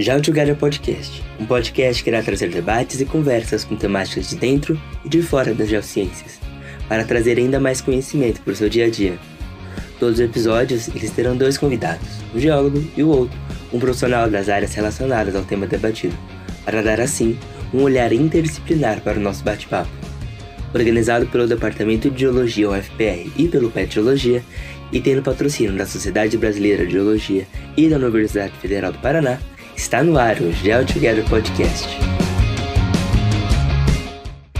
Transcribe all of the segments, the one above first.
Já o Together Podcast, um podcast que irá trazer debates e conversas com temáticas de dentro e de fora das geociências, para trazer ainda mais conhecimento para o seu dia a dia. Todos os episódios eles terão dois convidados, um geólogo e o outro, um profissional das áreas relacionadas ao tema debatido, para dar assim um olhar interdisciplinar para o nosso bate-papo. Organizado pelo Departamento de Geologia UFPR e pelo PET Geologia, e tendo patrocínio da Sociedade Brasileira de Geologia e da Universidade Federal do Paraná, Está no ar o Geo Together Podcast.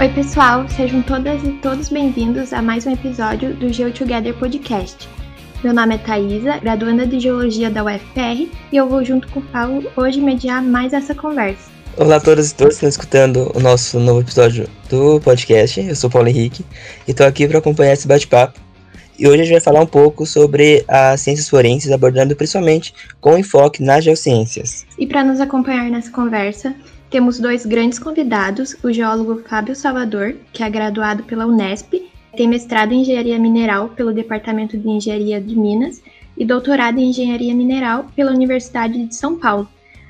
Oi, pessoal, sejam todas e todos bem-vindos a mais um episódio do Geo Together Podcast. Meu nome é Thaisa, graduanda de Geologia da UFPR, e eu vou junto com o Paulo hoje mediar mais essa conversa. Olá a todas e todos que estão escutando o nosso novo episódio do podcast. Eu sou Paulo Henrique e estou aqui para acompanhar esse bate-papo e hoje a gente vai falar um pouco sobre as ciências forenses, abordando principalmente com enfoque nas geociências. E para nos acompanhar nessa conversa, temos dois grandes convidados: o geólogo Fábio Salvador, que é graduado pela Unesp, tem mestrado em engenharia mineral pelo Departamento de Engenharia de Minas e doutorado em engenharia mineral pela Universidade de São Paulo.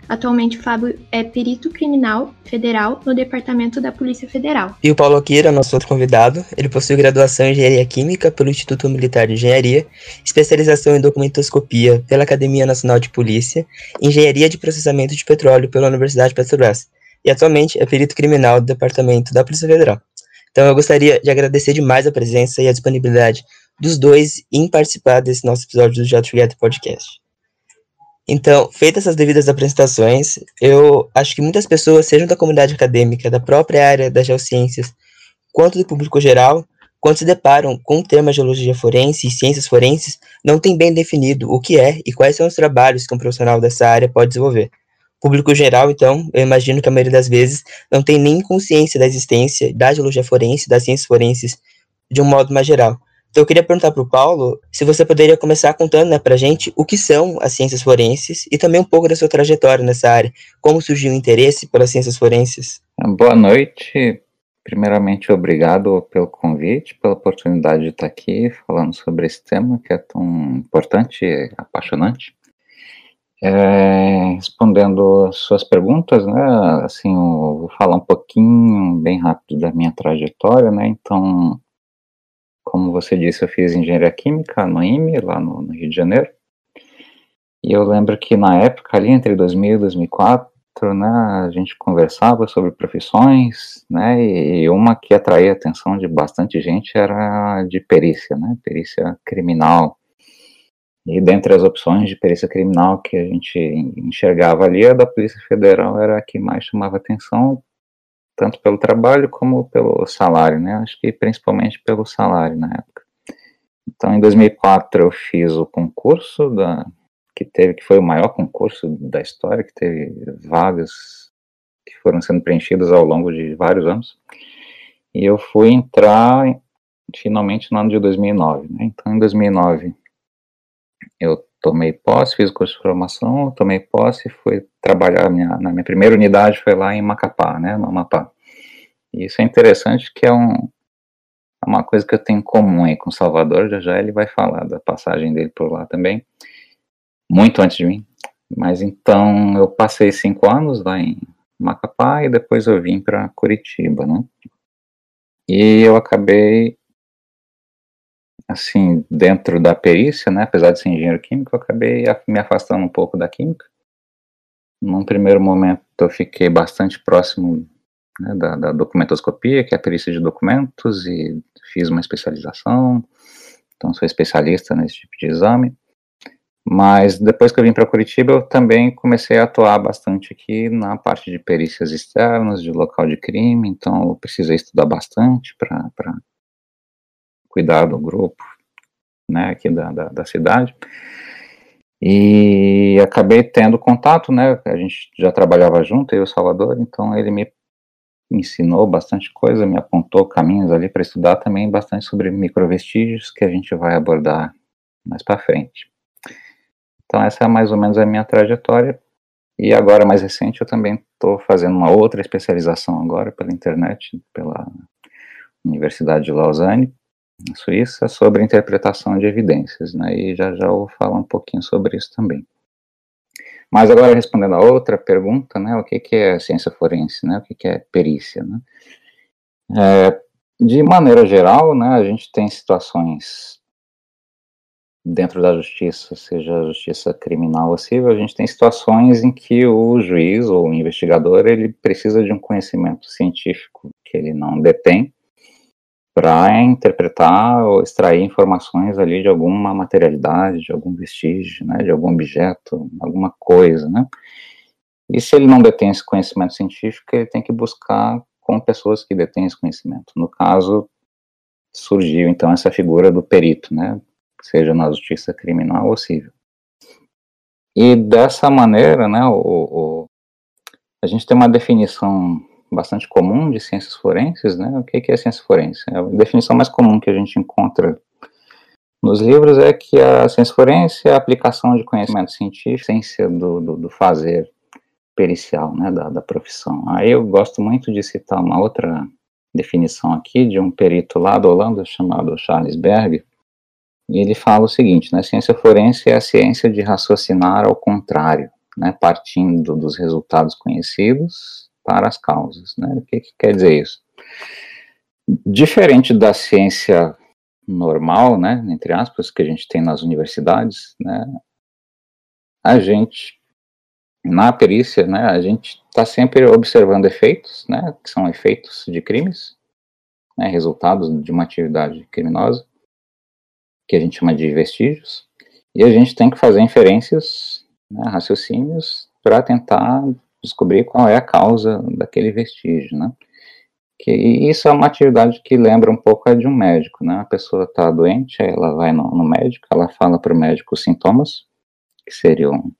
Atualmente, o Fábio é perito criminal federal no Departamento da Polícia Federal. E o Paulo Aquira, nosso outro convidado, ele possui graduação em Engenharia Química pelo Instituto Militar de Engenharia, especialização em documentoscopia pela Academia Nacional de Polícia, Engenharia de Processamento de Petróleo pela Universidade Petrobras, e atualmente é perito criminal do Departamento da Polícia Federal. Então eu gostaria de agradecer demais a presença e a disponibilidade dos dois em participar desse nosso episódio do Jet Together Podcast. Então, feitas essas devidas apresentações, eu acho que muitas pessoas, sejam da comunidade acadêmica, da própria área das geociências, quanto do público geral, quando se deparam com o tema geologia forense e ciências forenses, não tem bem definido o que é e quais são os trabalhos que um profissional dessa área pode desenvolver. Público geral, então, eu imagino que a maioria das vezes não tem nem consciência da existência da geologia forense, das ciências forenses, de um modo mais geral. Então eu queria perguntar para o Paulo se você poderia começar contando né, para a gente o que são as ciências forenses e também um pouco da sua trajetória nessa área, como surgiu o interesse pelas ciências forenses. Boa noite. Primeiramente, obrigado pelo convite, pela oportunidade de estar aqui falando sobre esse tema que é tão importante e apaixonante. É, respondendo suas perguntas, né, assim, vou falar um pouquinho, bem rápido, da minha trajetória, né, então, como você disse, eu fiz engenharia química no IME, lá no, no, Rio de Janeiro. E eu lembro que na época, ali entre 2000 e 2004, né, a gente conversava sobre profissões, né, e uma que atraía a atenção de bastante gente era de perícia, né, perícia criminal. E dentre as opções de perícia criminal que a gente enxergava ali, a da Polícia Federal era a que mais chamava atenção, tanto pelo trabalho como pelo salário, né? Acho que principalmente pelo salário na época. Então, em 2004 eu fiz o concurso da que teve que foi o maior concurso da história, que teve vagas que foram sendo preenchidas ao longo de vários anos. E eu fui entrar finalmente no ano de 2009, né? Então, em 2009 eu tomei posse, fiz o curso de formação, tomei posse, fui trabalhar minha, na minha primeira unidade foi lá em Macapá, né, no Amapá. E isso é interessante que é um, é uma coisa que eu tenho em comum aí com Salvador, já já ele vai falar da passagem dele por lá também, muito antes de mim. Mas então eu passei cinco anos lá em Macapá e depois eu vim para Curitiba, né? E eu acabei assim, dentro da perícia, né, apesar de ser engenheiro químico, eu acabei me afastando um pouco da química. Num primeiro momento, eu fiquei bastante próximo né, da, da, documentoscopia, que é a perícia de documentos, e fiz uma especialização, então sou especialista nesse tipo de exame. Mas depois que eu vim para Curitiba, eu também comecei a atuar bastante aqui na parte de perícias externas, de local de crime, então eu precisei estudar bastante para cuidar do grupo, né, aqui da, da, da cidade. E acabei tendo contato, né, a gente já trabalhava junto, eu e o Salvador, então ele me ensinou bastante coisa, me apontou caminhos ali para estudar também bastante sobre microvestígios, que a gente vai abordar mais para frente. Então essa é mais ou menos a minha trajetória. E agora, mais recente, eu também estou fazendo uma outra especialização agora pela internet, pela Universidade de Lausanne, Suíça sobre interpretação de evidências, né, e já já eu vou falar um pouquinho sobre isso também. Mas agora respondendo a outra pergunta, né, o que, que é ciência forense, né, o que, que é perícia, né? É, de maneira geral, né, a gente tem situações dentro da justiça, seja a justiça criminal ou civil, a gente tem situações em que o juiz ou o investigador ele precisa de um conhecimento científico que ele não detém para interpretar ou extrair informações ali de alguma materialidade, de algum vestígio, né, de algum objeto, alguma coisa, né? E se ele não detém esse conhecimento científico, ele tem que buscar com pessoas que detêm esse conhecimento. No caso, surgiu então essa figura do perito, né, seja na justiça criminal ou civil. E dessa maneira, né, o, o, a gente tem uma definição bastante comum de ciências forenses, né? O que é ciência forense? A definição mais comum que a gente encontra nos livros é que a ciência forense é a aplicação de conhecimento científico, ciência do, do, do fazer pericial, né, da, da profissão. Aí eu gosto muito de citar uma outra definição aqui de um perito lá da Holanda chamado Charles Berg, e ele fala o seguinte, né, ciência forense é a ciência de raciocinar ao contrário, né, partindo dos resultados conhecidos para as causas. Né? O que, que quer dizer isso? Diferente da ciência normal, né, entre aspas, que a gente tem nas universidades, né, a gente, na perícia, né, a gente está sempre observando efeitos, né, que são efeitos de crimes, né, resultados de uma atividade criminosa, que a gente chama de vestígios, e a gente tem que fazer inferências, né, raciocínios, para tentar descobrir qual é a causa daquele vestígio, né? Que isso é uma atividade que lembra um pouco a de um médico, né? A pessoa está doente, ela vai no, no médico, ela fala para o médico os sintomas, que seriam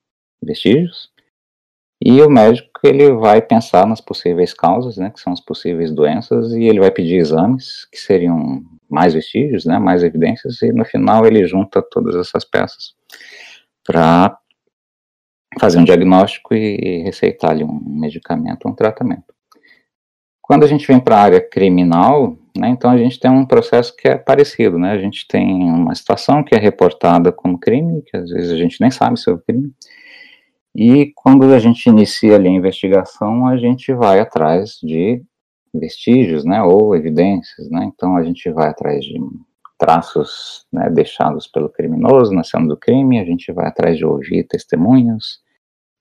vestígios, e o médico ele vai pensar nas possíveis causas, né, que são as possíveis doenças, e ele vai pedir exames que seriam mais vestígios, né, mais evidências, e no final ele junta todas essas peças para fazer um diagnóstico e receitar ali um medicamento, um tratamento. Quando a gente vem para a área criminal, né, então a gente tem um processo que é parecido, né? A gente tem uma situação que é reportada como crime, que às vezes a gente nem sabe se é o crime, e quando a gente inicia ali a investigação, a gente vai atrás de vestígios, né, ou evidências, né? Então a gente vai atrás de traços né, deixados pelo criminoso na cena do crime, a gente vai atrás de ouvir testemunhas,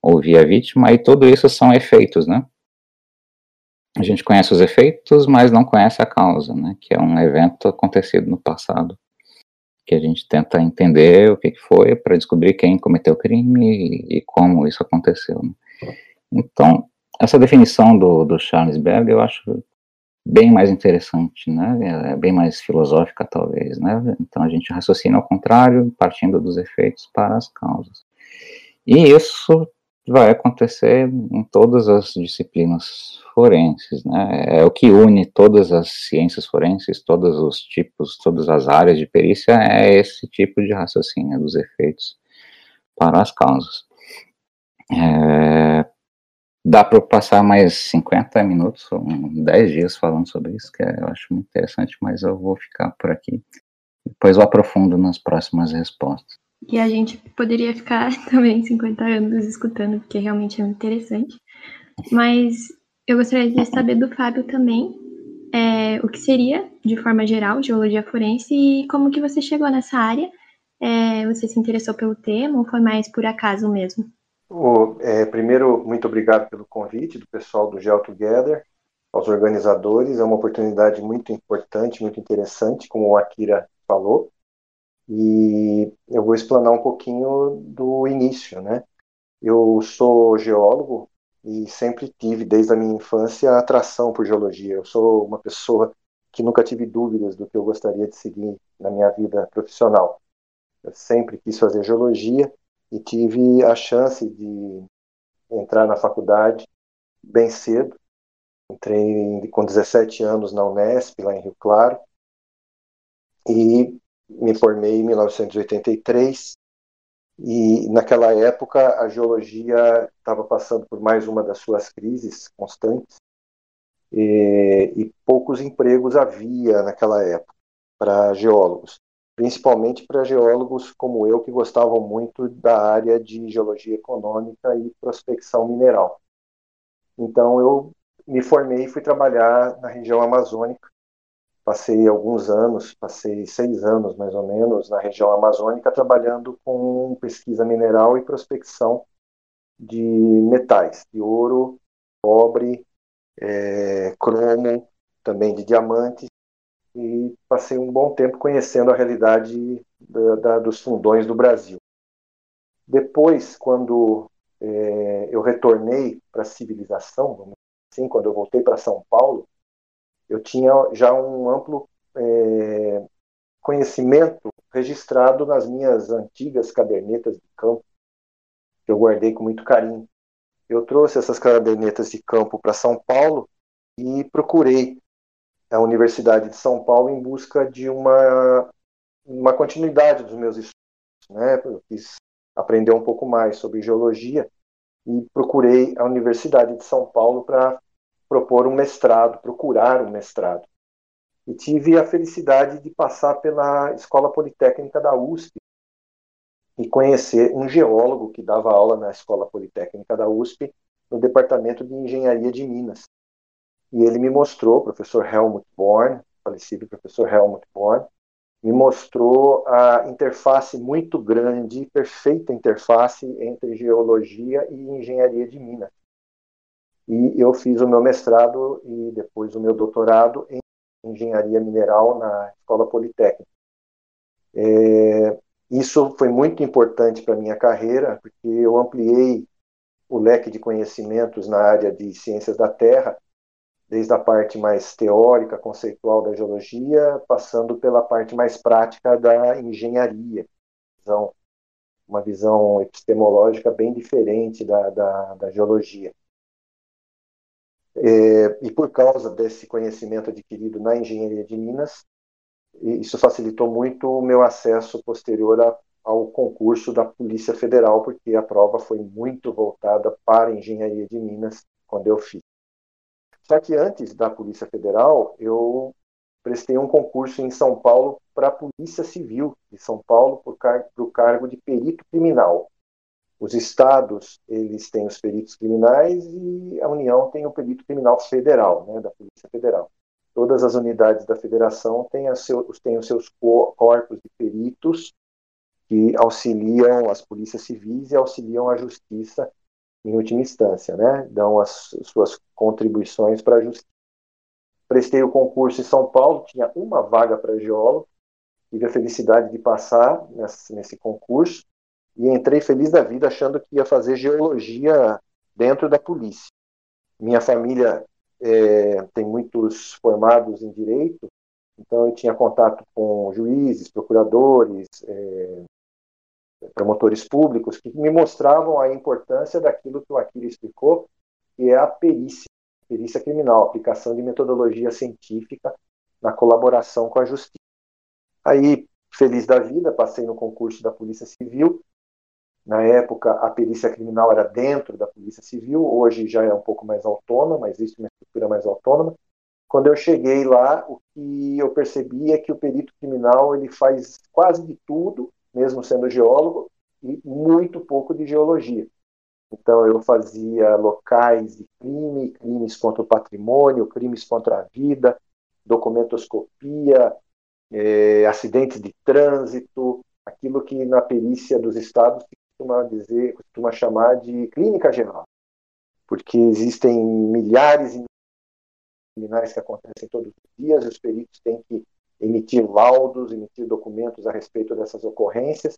ouvir a vítima, e tudo isso são efeitos, né? A gente conhece os efeitos, mas não conhece a causa, né? Que é um evento acontecido no passado, que a gente tenta entender o que, foi para descobrir quem cometeu o crime e, como isso aconteceu. Né? Então, essa definição do, do Charles Berg eu acho bem mais interessante, né? É bem mais filosófica, talvez, né? Então a gente raciocina ao contrário, partindo dos efeitos para as causas. E isso vai acontecer em todas as disciplinas forenses, né? É o que une todas as ciências forenses, todos os tipos, todas as áreas de perícia, é esse tipo de raciocínio dos efeitos para as causas. É, Dá para passar mais 50 minutos, 10 dias falando sobre isso, que eu acho muito interessante, mas eu vou ficar por aqui. Depois eu aprofundo nas próximas respostas. E a gente poderia ficar também 50 anos escutando, porque realmente é muito interessante. Mas eu gostaria de saber do Fábio também é, o que seria, de forma geral, geologia forense e como que você chegou nessa área. É, você se interessou pelo tema ou foi mais por acaso mesmo? É, primeiro, muito obrigado pelo convite do pessoal do Gel Together, aos organizadores. É uma oportunidade muito importante, muito interessante, como o Akira falou. E eu vou explanar um pouquinho do início, né? Eu sou geólogo e sempre tive, desde a minha infância, atração por geologia. Eu sou uma pessoa que nunca tive dúvidas do que eu gostaria de seguir na minha vida profissional. Eu sempre quis fazer geologia e tive a chance de entrar na faculdade bem cedo. Entrei com 17 anos na Unesp, lá em Rio Claro, e me formei em 1983. E naquela época a geologia estava passando por mais uma das suas crises constantes e, e poucos empregos havia naquela época para geólogos. principalmente para geólogos como eu que gostavam muito da área de geologia econômica e prospecção mineral. Então eu me formei e fui trabalhar na região amazônica. Passei alguns anos, passei seis anos mais ou menos na região amazônica trabalhando com pesquisa mineral e prospecção de metais, de ouro, cobre, é, cromo, também de diamantes e passei um bom tempo conhecendo a realidade da, da, dos fundões do Brasil. Depois, quando é, eu retornei para a civilização, assim, quando eu voltei para São Paulo, eu tinha já um amplo é, conhecimento registrado nas minhas antigas cadernetas de campo, que eu guardei com muito carinho. Eu trouxe essas cadernetas de campo para São Paulo e procurei a Universidade de São Paulo em busca de uma, uma continuidade dos meus estudos. Né? Eu quis aprender um pouco mais sobre geologia e procurei a Universidade de São Paulo para propor um mestrado, procurar um mestrado. E tive a felicidade de passar pela Escola Politécnica da USP e conhecer um geólogo que dava aula na Escola Politécnica da USP no Departamento de Engenharia de Minas e ele me mostrou, o professor Helmut Born, falecido professor Helmut Born, me mostrou a interface muito grande, perfeita interface entre geologia e engenharia de minas. E eu fiz o meu mestrado e depois o meu doutorado em engenharia mineral na Escola Politécnica. É, isso foi muito importante para minha carreira, porque eu ampliei o leque de conhecimentos na área de ciências da terra desde a parte mais teórica, conceitual da geologia, passando pela parte mais prática da engenharia. Então, uma visão epistemológica bem diferente da, da, da geologia. É, e por causa desse conhecimento adquirido na engenharia de Minas, isso facilitou muito o meu acesso posterior a, ao concurso da Polícia Federal, porque a prova foi muito voltada para a engenharia de Minas quando eu fiz. Só que antes da Polícia Federal, eu prestei um concurso em São Paulo para a Polícia Civil de São Paulo para o cargo de perito criminal. Os estados eles têm os peritos criminais e a União tem o perito criminal federal, né, da Polícia Federal. Todas as unidades da federação têm, seu, têm os seus corpos de peritos que auxiliam as polícias civis e auxiliam a justiça em última instância, né? Dão as suas contribuições para a justiça. Prestei o concurso em São Paulo, tinha uma vaga para geólogo, tive a felicidade de passar nesse, nesse concurso e entrei feliz da vida achando que ia fazer geologia dentro da polícia. Minha família é, tem muitos formados em direito, então eu tinha contato com juízes, procuradores, é, promotores públicos que me mostravam a importância daquilo que o Akira explicou, que é a perícia, perícia criminal, aplicação de metodologia científica na colaboração com a justiça. Aí, feliz da vida, passei no concurso da Polícia Civil. Na época, a perícia criminal era dentro da Polícia Civil, hoje já é um pouco mais autônoma, existe uma estrutura mais autônoma. Quando eu cheguei lá, o que eu percebi é que o perito criminal ele faz quase de tudo mesmo sendo geólogo, e muito pouco de geologia. Então, eu fazia locais de crime, crimes contra o patrimônio, crimes contra a vida, documentoscopia, é, acidentes de trânsito, aquilo que na perícia dos estados costuma dizer, costuma chamar de clínica geral, porque existem milhares de criminais que acontecem todos os dias, os peritos têm que emitir laudos, emitir documentos a respeito dessas ocorrências.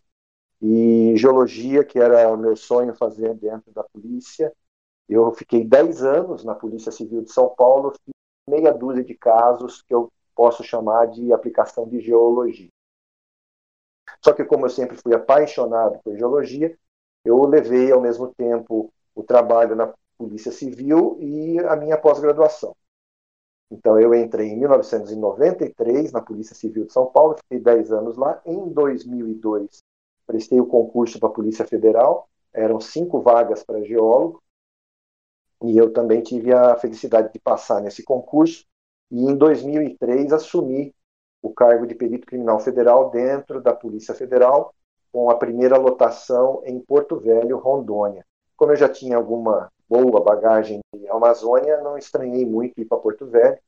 E geologia, que era o meu sonho fazer dentro da polícia. Eu fiquei 10 anos na Polícia Civil de São Paulo, meia dúzia de casos que eu posso chamar de aplicação de geologia. Só que, como eu sempre fui apaixonado por geologia, eu levei ao mesmo tempo o trabalho na Polícia Civil e a minha pós-graduação. Então, eu entrei em 1993 na Polícia Civil de São Paulo, fiquei 10 anos lá. Em 2002, prestei o concurso para a Polícia Federal, eram cinco vagas para geólogo, e eu também tive a felicidade de passar nesse concurso. E em 2003, assumi o cargo de perito criminal federal dentro da Polícia Federal, com a primeira lotação em Porto Velho, Rondônia. Como eu já tinha alguma boa bagagem de Amazônia, não estranhei muito ir para Porto Velho.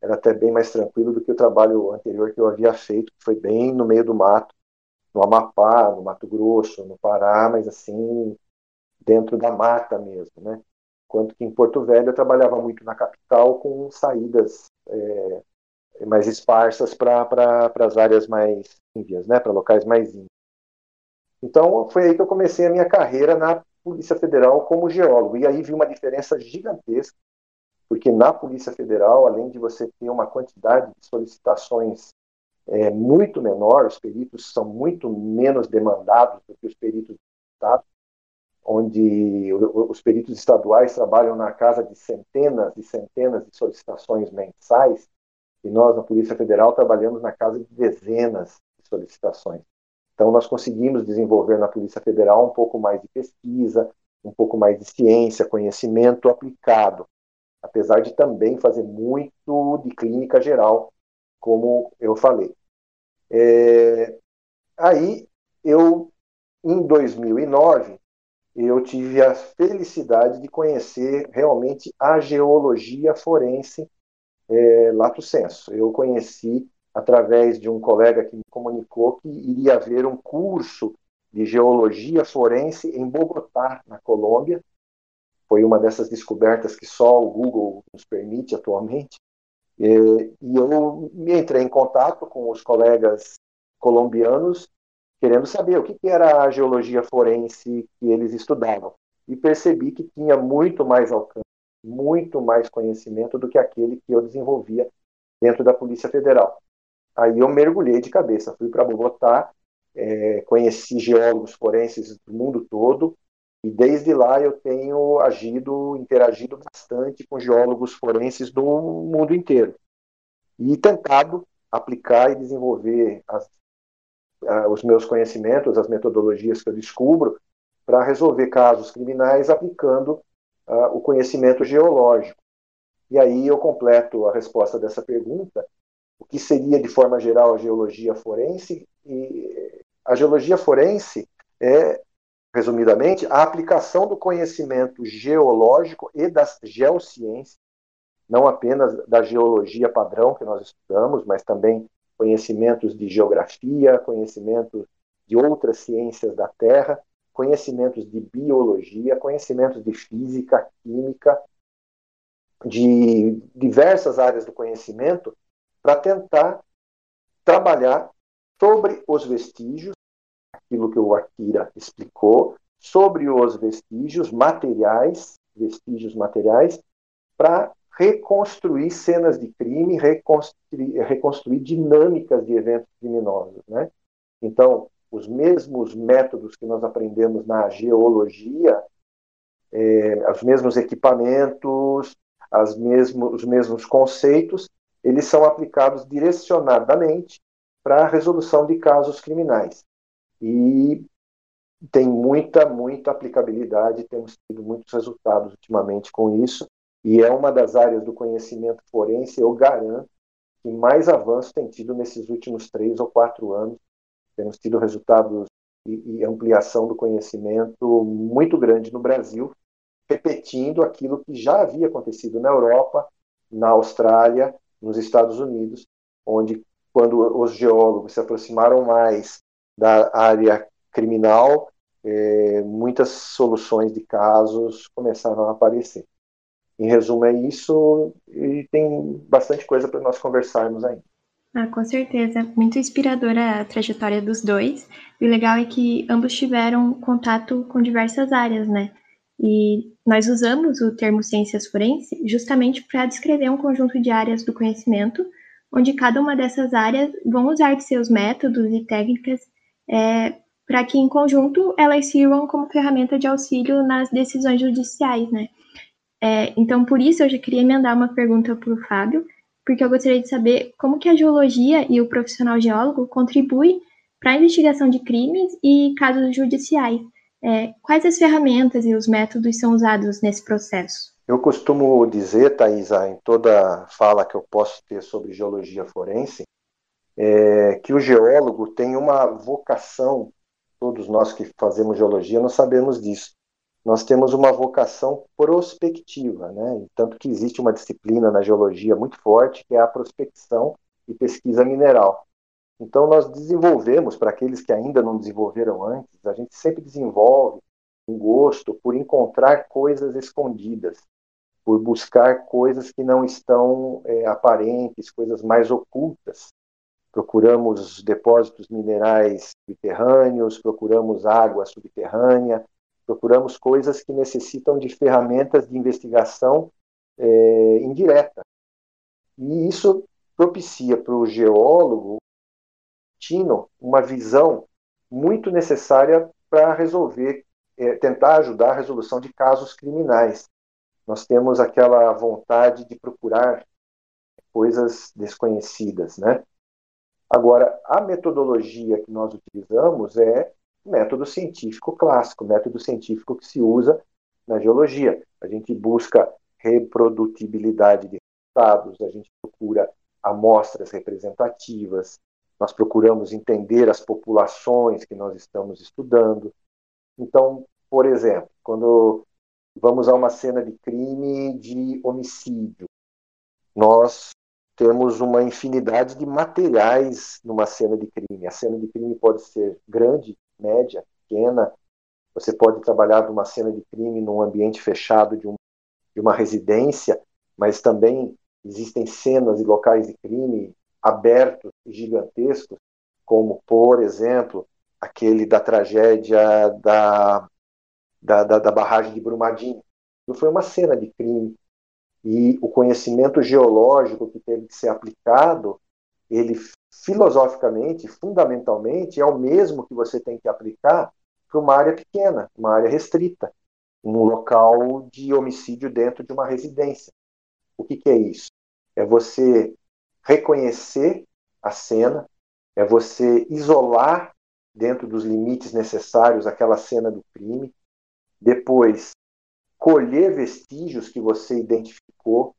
Era até bem mais tranquilo do que o trabalho anterior que eu havia feito, que foi bem no meio do mato, no Amapá, no Mato Grosso, no Pará, mas assim, dentro da mata mesmo, né? Enquanto que em Porto Velho eu trabalhava muito na capital com saídas é, mais esparsas para as áreas mais índias, né? Para locais mais índios. Então foi aí que eu comecei a minha carreira na Polícia Federal como geólogo. E aí vi uma diferença gigantesca, porque na Polícia Federal, além de você ter uma quantidade de solicitações é, muito menor, os peritos são muito menos demandados do que os peritos do Estado, onde os peritos estaduais trabalham na casa de centenas e centenas de solicitações mensais, e nós, na Polícia Federal, trabalhamos na casa de dezenas de solicitações. Então, nós conseguimos desenvolver na Polícia Federal um pouco mais de pesquisa, um pouco mais de ciência, conhecimento aplicado, apesar de também fazer muito de clínica geral, como eu falei. É, aí, eu, em 2009, eu tive a felicidade de conhecer realmente a geologia forense é, lato senso. Eu conheci através de um colega que me comunicou que iria haver um curso de geologia forense em Bogotá, na Colômbia. Foi uma dessas descobertas que só o Google nos permite atualmente. E eu me entrei em contato com os colegas colombianos, querendo saber o que era a geologia forense que eles estudavam. E percebi que tinha muito mais alcance, muito mais conhecimento do que aquele que eu desenvolvia dentro da Polícia Federal. Aí eu mergulhei de cabeça, fui para Bogotá, é, conheci geólogos forenses do mundo todo, e desde lá eu tenho agido, interagido bastante com geólogos forenses do mundo inteiro. E tentado aplicar e desenvolver as, os meus conhecimentos, as metodologias que eu descubro, para resolver casos criminais aplicando uh, o conhecimento geológico. E aí eu completo a resposta dessa pergunta, o que seria de forma geral a geologia forense? E a geologia forense é resumidamente, a aplicação do conhecimento geológico e das geociências, não apenas da geologia padrão que nós estudamos, mas também conhecimentos de geografia, conhecimentos de outras ciências da Terra, conhecimentos de biologia, conhecimentos de física, química, de diversas áreas do conhecimento, para tentar trabalhar sobre os vestígios aquilo que o Akira explicou, sobre os vestígios materiais, vestígios materiais, para reconstruir cenas de crime, reconstruir, reconstruir dinâmicas de eventos criminosos. Né? Então, os mesmos métodos que nós aprendemos na geologia, é, os mesmos equipamentos, as mesmo, os mesmos conceitos, eles são aplicados direcionadamente para a resolução de casos criminais e tem muita, muita aplicabilidade, temos tido muitos resultados ultimamente com isso, e é uma das áreas do conhecimento forense, eu garanto, que mais avanço tem tido nesses últimos três ou quatro anos. Temos tido resultados e, e ampliação do conhecimento muito grande no Brasil, repetindo aquilo que já havia acontecido na Europa, na Austrália, nos Estados Unidos, onde quando os geólogos se aproximaram mais da área criminal, é, muitas soluções de casos começaram a aparecer. Em resumo, é isso e tem bastante coisa para nós conversarmos ainda. Ah, com certeza. Muito inspiradora a trajetória dos dois. E o legal é que ambos tiveram contato com diversas áreas, né? E nós usamos o termo ciências forense justamente para descrever um conjunto de áreas do conhecimento, onde cada uma dessas áreas vão usar de seus métodos e técnicas é, para que, em conjunto, elas sirvam como ferramenta de auxílio nas decisões judiciais, né? É, então, por isso, eu já queria emendar uma pergunta para o Fábio, porque eu gostaria de saber como que a geologia e o profissional geólogo contribuem para a investigação de crimes e casos judiciais. É, quais as ferramentas e os métodos são usados nesse processo? Eu costumo dizer, Thaisa, em toda fala que eu posso ter sobre geologia forense, é, que o geólogo tem uma vocação, todos nós que fazemos geologia nós sabemos disso, nós temos uma vocação prospectiva, né? tanto que existe uma disciplina na geologia muito forte, que é a prospecção e pesquisa mineral. Então, nós desenvolvemos, para aqueles que ainda não desenvolveram antes, a gente sempre desenvolve um gosto por encontrar coisas escondidas, por buscar coisas que não estão é, aparentes, coisas mais ocultas. Procuramos depósitos minerais subterrâneos, procuramos água subterrânea, procuramos coisas que necessitam de ferramentas de investigação é, indireta. E isso propicia para o geólogo Tino uma visão muito necessária para resolver, é, tentar ajudar a resolução de casos criminais nós temos aquela vontade de procurar coisas desconhecidas, né? Agora, a metodologia que nós utilizamos é método científico clássico, método científico que se usa na geologia. A gente busca reprodutibilidade de resultados, a gente procura amostras representativas, nós procuramos entender as populações que nós estamos estudando. Então, por exemplo, quando vamos a uma cena de crime de homicídio. Nós temos uma infinidade de materiais numa cena de crime. A cena de crime pode ser grande, média, pequena. Você pode trabalhar numa cena de crime num ambiente fechado de, um, de uma residência, mas também existem cenas e locais de crime abertos e gigantescos, como, por exemplo, aquele da tragédia da da, da, da barragem de Brumadinho. Não foi uma cena de crime. E o conhecimento geológico que teve que ser aplicado, ele filosoficamente, fundamentalmente, é o mesmo que você tem que aplicar para uma área pequena, uma área restrita, um local de homicídio dentro de uma residência. O que, que é isso? É você reconhecer a cena, é você isolar dentro dos limites necessários aquela cena do crime, depois colher vestígios que você identificou.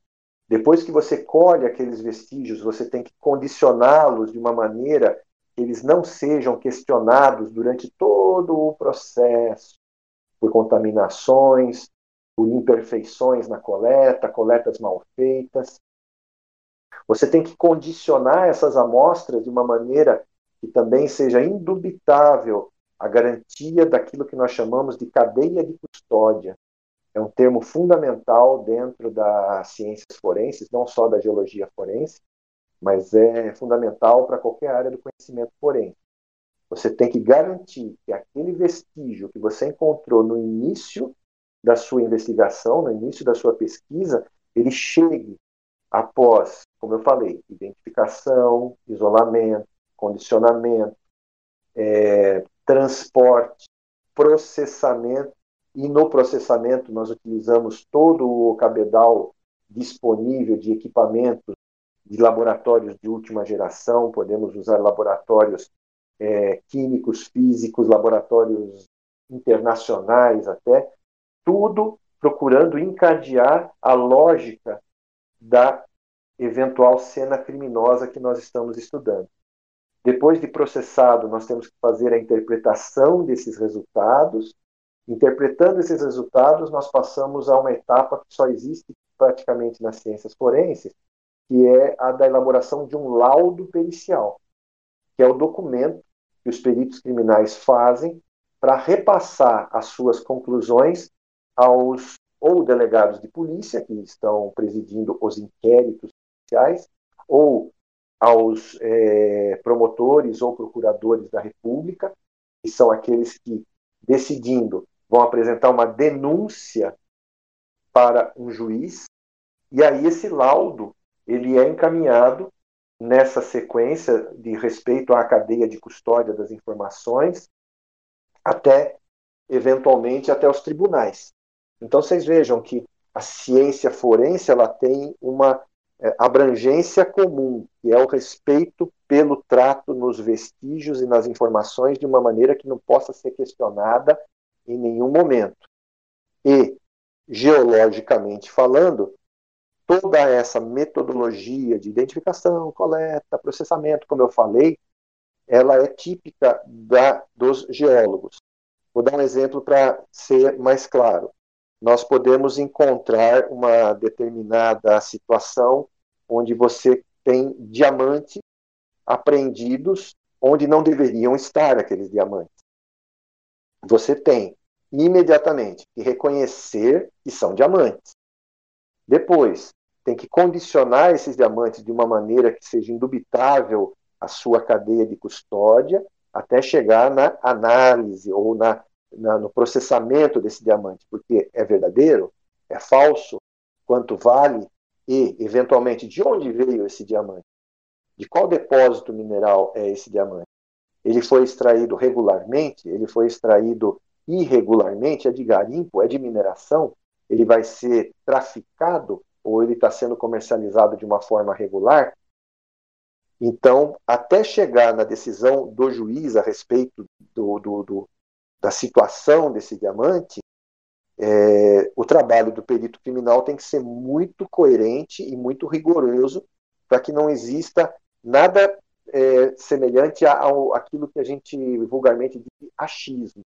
Depois que você colhe aqueles vestígios, você tem que condicioná-los de uma maneira que eles não sejam questionados durante todo o processo por contaminações, por imperfeições na coleta, coletas mal feitas. Você tem que condicionar essas amostras de uma maneira que também seja indubitável a garantia daquilo que nós chamamos de cadeia de custódia. É um termo fundamental dentro das ciências forenses, não só da geologia forense, mas é fundamental para qualquer área do conhecimento forense. Você tem que garantir que aquele vestígio que você encontrou no início da sua investigação, no início da sua pesquisa, ele chegue após, como eu falei, identificação, isolamento, condicionamento, é, transporte, processamento, e no processamento nós utilizamos todo o cabedal disponível de equipamentos de laboratórios de última geração, podemos usar laboratórios é, químicos, físicos, laboratórios internacionais até, tudo procurando encadear a lógica da eventual cena criminosa que nós estamos estudando. Depois de processado, nós temos que fazer a interpretação desses resultados. Interpretando esses resultados, nós passamos a uma etapa que só existe praticamente nas ciências forenses, que é a da elaboração de um laudo pericial, que é o documento que os peritos criminais fazem para repassar as suas conclusões aos ou delegados de polícia que estão presidindo os inquéritos policiais, ou aos é, promotores ou procuradores da República, que são aqueles que, decidindo, vão apresentar uma denúncia para um juiz, e aí esse laudo ele é encaminhado nessa sequência de respeito à cadeia de custódia das informações até eventualmente até os tribunais. Então vocês vejam que a ciência forense ela tem uma é, abrangência comum, que é o respeito pelo trato nos vestígios e nas informações de uma maneira que não possa ser questionada em nenhum momento. E, geologicamente falando, toda essa metodologia de identificação, coleta, processamento, como eu falei, ela é típica da, dos geólogos. Vou dar um exemplo para ser mais claro. Nós podemos encontrar uma determinada situação onde você tem diamantes apreendidos onde não deveriam estar aqueles diamantes. Você tem imediatamente que reconhecer que são diamantes. Depois, tem que condicionar esses diamantes de uma maneira que seja indubitável a sua cadeia de custódia, até chegar na análise ou na, na, no processamento desse diamante, porque é verdadeiro, é falso, quanto vale e, eventualmente, de onde veio esse diamante, de qual depósito mineral é esse diamante. Ele foi extraído regularmente, ele foi extraído irregularmente, é de garimpo, é de mineração, ele vai ser traficado ou ele está sendo comercializado de uma forma regular. Então, até chegar na decisão do juiz a respeito do, do, do da situação desse diamante, é, o trabalho do perito criminal tem que ser muito coerente e muito rigoroso para que não exista nada é, semelhante àquilo que a gente vulgarmente diz achismo.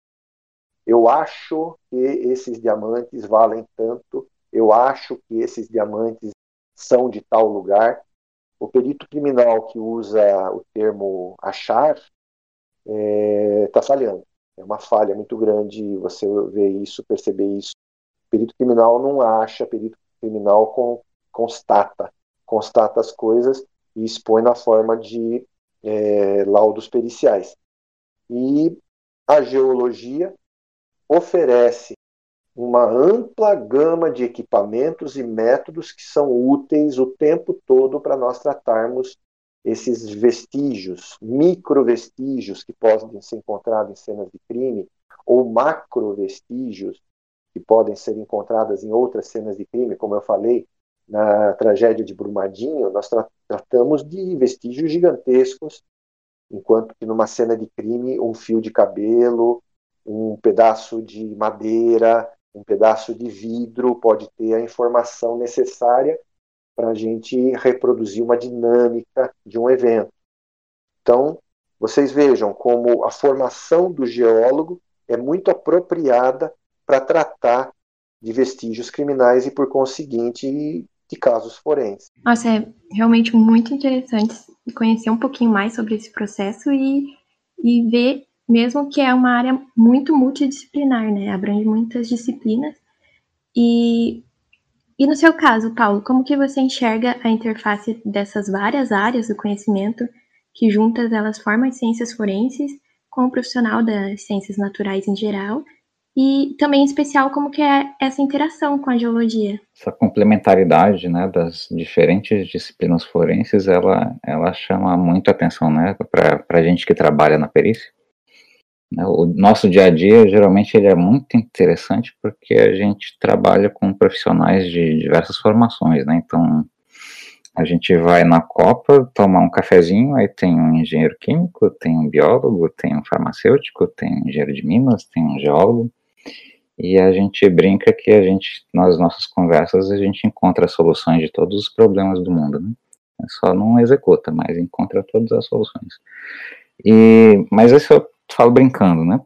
Eu acho que esses diamantes valem tanto, eu acho que esses diamantes são de tal lugar. O perito criminal que usa o termo achar está é, tá falhando. É uma falha muito grande você ver isso, perceber isso. Perito criminal não acha, perito criminal com, constata, constata as coisas e expõe na forma de é, laudos periciais. E a geologia oferece uma ampla gama de equipamentos e métodos que são úteis o tempo todo para nós tratarmos esses vestígios, microvestígios que podem ser encontrados em cenas de crime, ou macrovestígios que podem ser encontradas em outras cenas de crime, como eu falei, na tragédia de Brumadinho, nós tra tratamos de vestígios gigantescos, enquanto que numa cena de crime, um fio de cabelo, um pedaço de madeira, um pedaço de vidro pode ter a informação necessária para a gente reproduzir uma dinâmica de um evento. Então, vocês vejam como a formação do geólogo é muito apropriada para tratar de vestígios criminais e, por conseguinte, de casos forenses. Nossa, é realmente muito interessante conhecer um pouquinho mais sobre esse processo e, e ver mesmo que é uma área muito multidisciplinar, né? Abrange muitas disciplinas. E, e no seu caso, Paulo, como que você enxerga a interface dessas várias áreas do conhecimento que juntas elas formam as ciências forenses com o profissional das ciências naturais em geral e também em especial como que é essa interação com a geologia. Essa complementaridade, né, das diferentes disciplinas forenses, ela, ela chama muito atenção, né, para a gente que trabalha na perícia. Né, o nosso dia a dia, geralmente, ele é muito interessante porque a gente trabalha com profissionais de diversas formações, né, então a gente vai na Copa tomar um cafezinho, aí tem um engenheiro químico, tem um biólogo, tem um farmacêutico, tem um engenheiro de minas, tem um geólogo, e a gente brinca que a gente, nas nossas conversas, a gente encontra soluções de todos os problemas do mundo, né? É só não executa, mas encontra todas as soluções. E, mas isso eu falo brincando, né?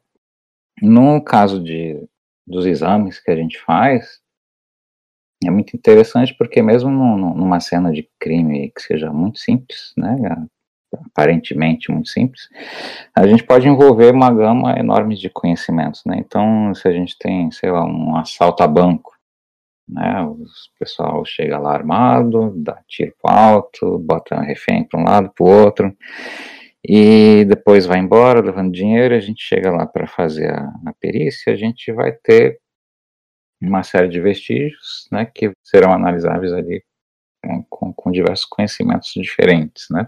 No caso de, dos exames que a gente faz, é muito interessante porque mesmo numa cena de crime que seja muito simples, né, aparentemente muito simples, a gente pode envolver uma gama enorme de conhecimentos, né? Então, se a gente tem, sei lá, um assalto a banco, né? O pessoal chega lá armado, dá tiro alto, bota refém para um lado, para o outro, e depois vai embora levando dinheiro. A gente chega lá para fazer a, a perícia, a gente vai ter uma série de vestígios, né? Que serão analisáveis ali com, com diversos conhecimentos diferentes, né?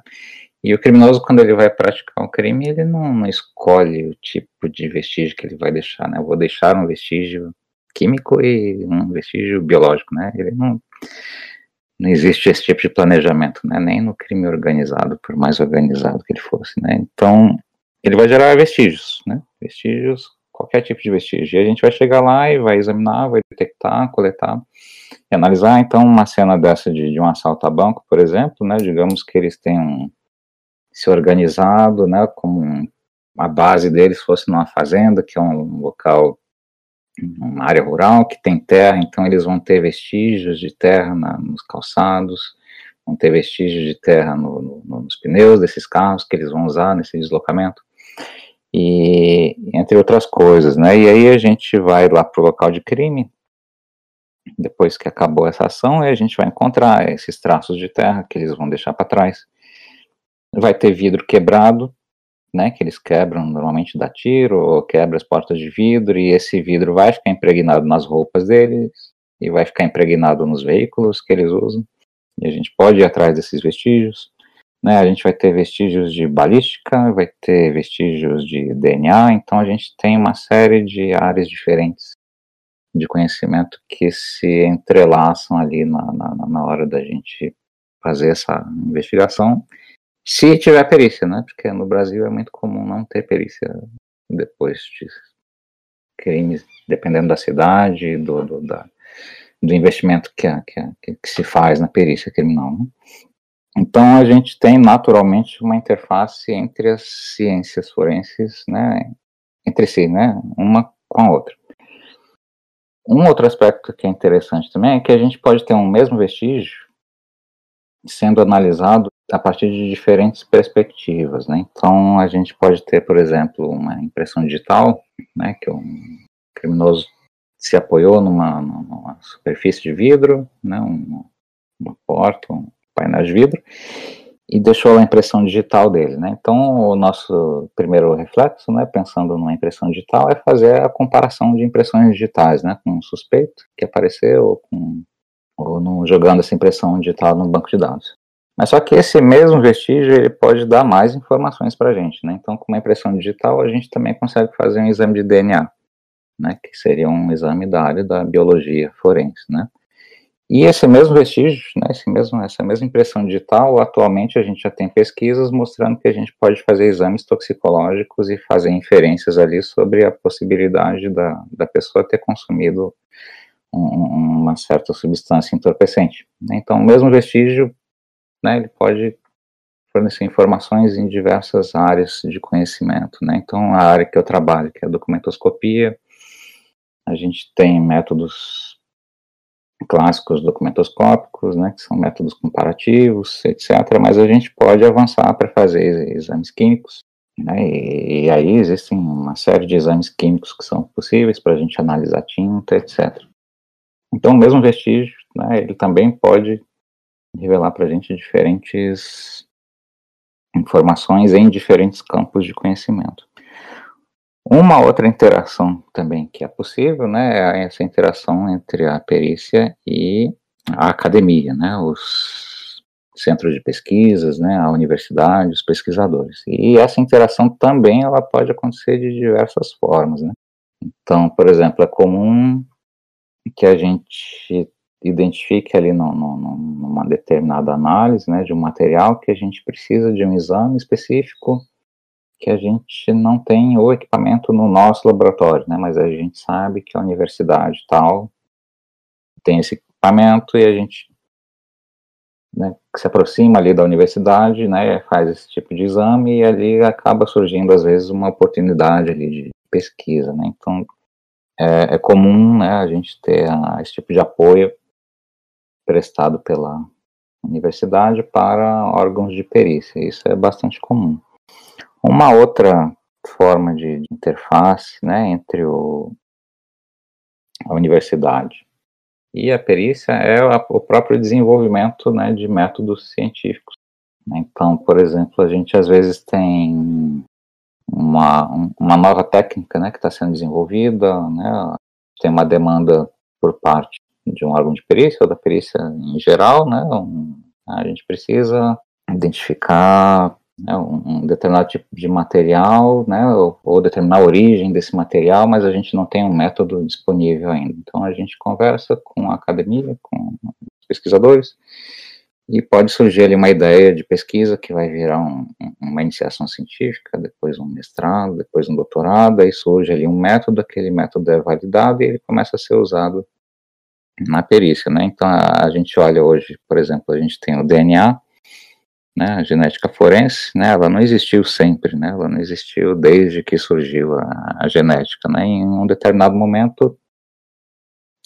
E o criminoso, quando ele vai praticar um crime, ele não, não, escolhe o tipo de vestígio que ele vai deixar, né? Eu vou deixar um vestígio químico e um vestígio biológico, né? Ele não, não existe esse tipo de planejamento, né? Nem no crime organizado, por mais organizado que ele fosse, né? Então, ele vai gerar vestígios, né? Vestígios, qualquer tipo de vestígio. E a gente vai chegar lá e vai examinar, vai detectar, coletar E analisar, então, uma cena dessa de, de um assalto a banco, por exemplo, né, digamos que eles tenham se organizado, né, como a base deles fosse numa fazenda, que é um local, uma área rural, que tem terra, então eles vão ter vestígios de terra na, nos calçados, vão ter vestígios de terra no, no, nos pneus desses carros que eles vão usar nesse deslocamento, e entre outras coisas, né, e aí a gente vai lá para o local de crime, depois que acabou essa ação, a gente vai encontrar esses traços de terra que eles vão deixar para trás, vai ter vidro quebrado, né, que eles quebram normalmente dá tiro, ou quebra as portas de vidro, e esse vidro vai ficar impregnado nas roupas deles, e vai ficar impregnado nos veículos que eles usam, e a gente pode ir atrás desses vestígios, né, a gente vai ter vestígios de balística, vai ter vestígios de DNA, então a gente tem uma série de áreas diferentes de conhecimento que se entrelaçam ali na, na, na hora da gente fazer essa investigação, se tiver perícia, né? Porque no Brasil é muito comum não ter perícia depois de crimes, dependendo da cidade, do, do, da, do investimento que, que, que, se faz na perícia criminal. Né? Então a gente tem naturalmente uma interface entre as ciências forenses, né? Entre si, né? Uma com a outra. Um outro aspecto que é interessante também é que a gente pode ter um mesmo vestígio sendo analisado a partir de diferentes perspectivas, né? Então a gente pode ter, por exemplo, uma impressão digital, né, que um criminoso se apoiou numa, numa superfície de vidro, né, uma, uma porta, um painel de vidro, e deixou a impressão digital dele, né? Então o nosso primeiro reflexo, né, pensando numa impressão digital, é fazer a comparação de impressões digitais, né, com um suspeito que apareceu ou com ou no, jogando essa impressão digital no banco de dados. Mas só que esse mesmo vestígio ele pode dar mais informações para a gente, né? Então, com uma impressão digital, a gente também consegue fazer um exame de DNA, né? Que seria um exame da área da biologia forense, né? E esse mesmo vestígio, né, esse mesmo, essa mesma impressão digital, atualmente a gente já tem pesquisas mostrando que a gente pode fazer exames toxicológicos e fazer inferências ali sobre a possibilidade da, da pessoa ter consumido um, uma certa substância entorpecente. Né? Então, o mesmo vestígio né, ele pode fornecer informações em diversas áreas de conhecimento, né? Então, a área que eu trabalho, que é a documentoscopia, a gente tem métodos clássicos documentoscópicos, né, que são métodos comparativos, etc., mas a gente pode avançar para fazer exames químicos, né, e, e, aí existem uma série de exames químicos que são possíveis para a gente analisar tinta, etc. Então, o mesmo vestígio, né, ele também pode revelar para a gente diferentes informações em diferentes campos de conhecimento. Uma outra interação também que é possível, né, é essa interação entre a perícia e a academia, né, os centros de pesquisas, né, a universidade, os pesquisadores. E essa interação também ela pode acontecer de diversas formas, né. Então, por exemplo, é comum que a gente identifique ali no, no, numa determinada análise né, de um material que a gente precisa de um exame específico que a gente não tem o equipamento no nosso laboratório, né, mas a gente sabe que a universidade tal tem esse equipamento e a gente né, se aproxima ali da universidade, né, faz esse tipo de exame e ali acaba surgindo às vezes uma oportunidade ali de pesquisa, né, então é, é comum, né, a gente ter a, esse tipo de apoio prestado pela universidade para órgãos de perícia. Isso é bastante comum. Uma outra forma de, de interface né, entre o, a universidade e a perícia é a, o próprio desenvolvimento né, de métodos científicos. Então, por exemplo, a gente às vezes tem uma, uma nova técnica né, que está sendo desenvolvida, né, tem uma demanda por parte de um órgão de perícia ou da perícia em geral, né, um, a gente precisa identificar né, um, determinado tipo de material, né, ou, ou, determinar a origem desse material, mas a gente não tem um método disponível ainda. Então a gente conversa com a academia, com pesquisadores, e pode surgir ali uma ideia de pesquisa que vai virar um, uma iniciação científica, depois um mestrado, depois um doutorado, aí surge ali um método, aquele método é validado e ele começa a ser usado na perícia, né? Então a, a, gente olha hoje, por exemplo, a gente tem o DNA, né, a genética forense, né, ela não existiu sempre, né, ela não existiu desde que surgiu a, a genética, né, em um determinado momento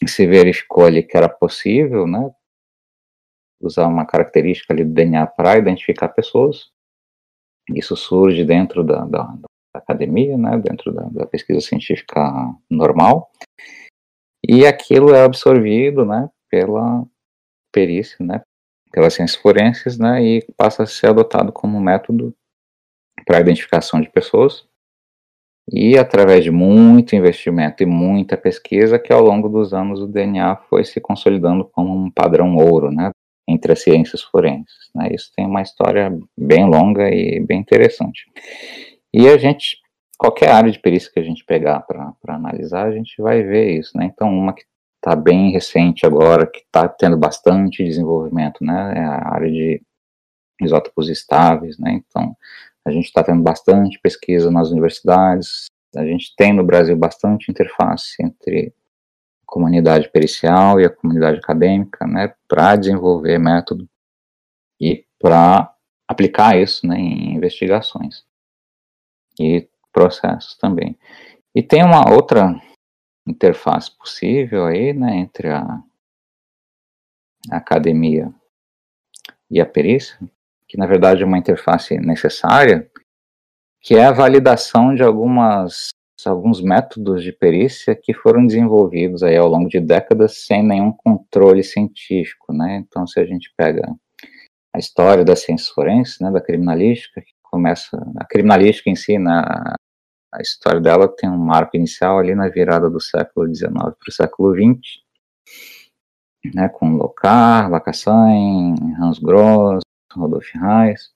se verificou ali que era possível, né, usar uma característica ali do DNA para identificar pessoas, isso surge dentro da, da, da academia, né, dentro da, da pesquisa científica normal, e aquilo é absorvido, né, pela perícia, né, pelas ciências forenses, né, e passa a ser adotado como método para identificação de pessoas. E através de muito investimento e muita pesquisa, que ao longo dos anos o DNA foi se consolidando como um padrão ouro, né, entre as ciências forenses. Né? Isso tem uma história bem longa e bem interessante. E a gente, qualquer área de perícia que a gente pegar para analisar, a gente vai ver isso, né? Então, uma que está bem recente agora, que está tendo bastante desenvolvimento, né? É a área de isótopos estáveis, né? Então, a gente está tendo bastante pesquisa nas universidades, a gente tem no Brasil bastante interface entre a comunidade pericial e a comunidade acadêmica, né? Para desenvolver método e para aplicar isso, né? Em investigações e processos também. E tem uma outra interface possível aí, né, entre a, a academia e a perícia, que na verdade é uma interface necessária, que é a validação de algumas alguns métodos de perícia que foram desenvolvidos aí ao longo de décadas sem nenhum controle científico, né? Então, se a gente pega a história da ciência forense, né, da criminalística, começa a criminalística em si, na a história dela tem um marco inicial ali na virada do século XIX para o século XX, né, com Locard, Lacassagne, Hans Gross, Rodolph Reis,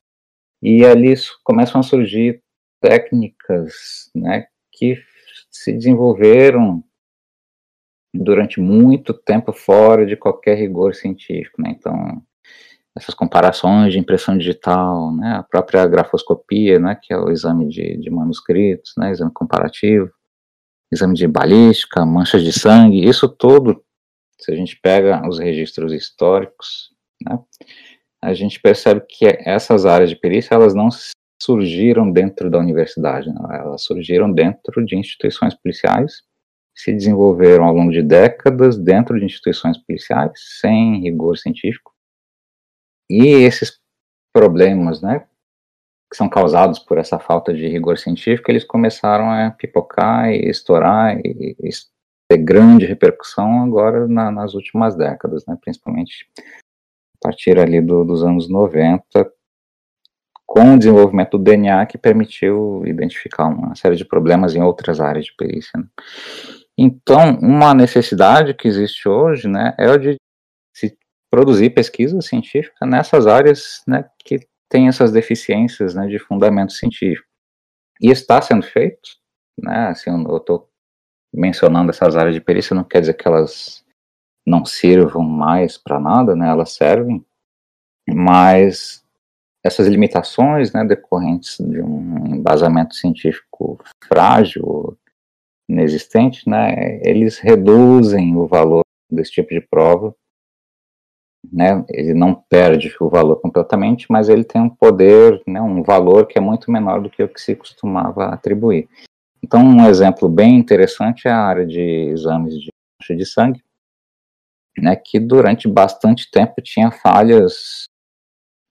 e ali começam a surgir técnicas né, que se desenvolveram durante muito tempo fora de qualquer rigor científico. Né? Então, essas comparações de impressão digital, né, a própria grafoscopia, né, que é o exame de, de manuscritos, né, exame comparativo, exame de balística, manchas de sangue, isso tudo, se a gente pega os registros históricos, né, a gente percebe que essas áreas de perícia, elas não surgiram dentro da universidade, não, elas surgiram dentro de instituições policiais, se desenvolveram ao longo de décadas dentro de instituições policiais, sem rigor científico, e esses problemas, né, que são causados por essa falta de rigor científico, eles começaram a pipocar e estourar e, e ter grande repercussão agora na, nas últimas décadas, né, principalmente a partir ali do, dos anos 90, com o desenvolvimento do DNA que permitiu identificar uma série de problemas em outras áreas de perícia. Né. Então, uma necessidade que existe hoje, né, é o de produzir pesquisa científica nessas áreas né, que têm essas deficiências né, de fundamento científico. E está sendo feito, né, assim, eu estou mencionando essas áreas de perícia, não quer dizer que elas não sirvam mais para nada, né, elas servem, mas essas limitações né, decorrentes de um embasamento científico frágil, inexistente, né, eles reduzem o valor desse tipo de prova né, ele não perde o valor completamente, mas ele tem um poder, né, um valor que é muito menor do que o que se costumava atribuir. Então, um exemplo bem interessante é a área de exames de mancha de sangue, né, que durante bastante tempo tinha falhas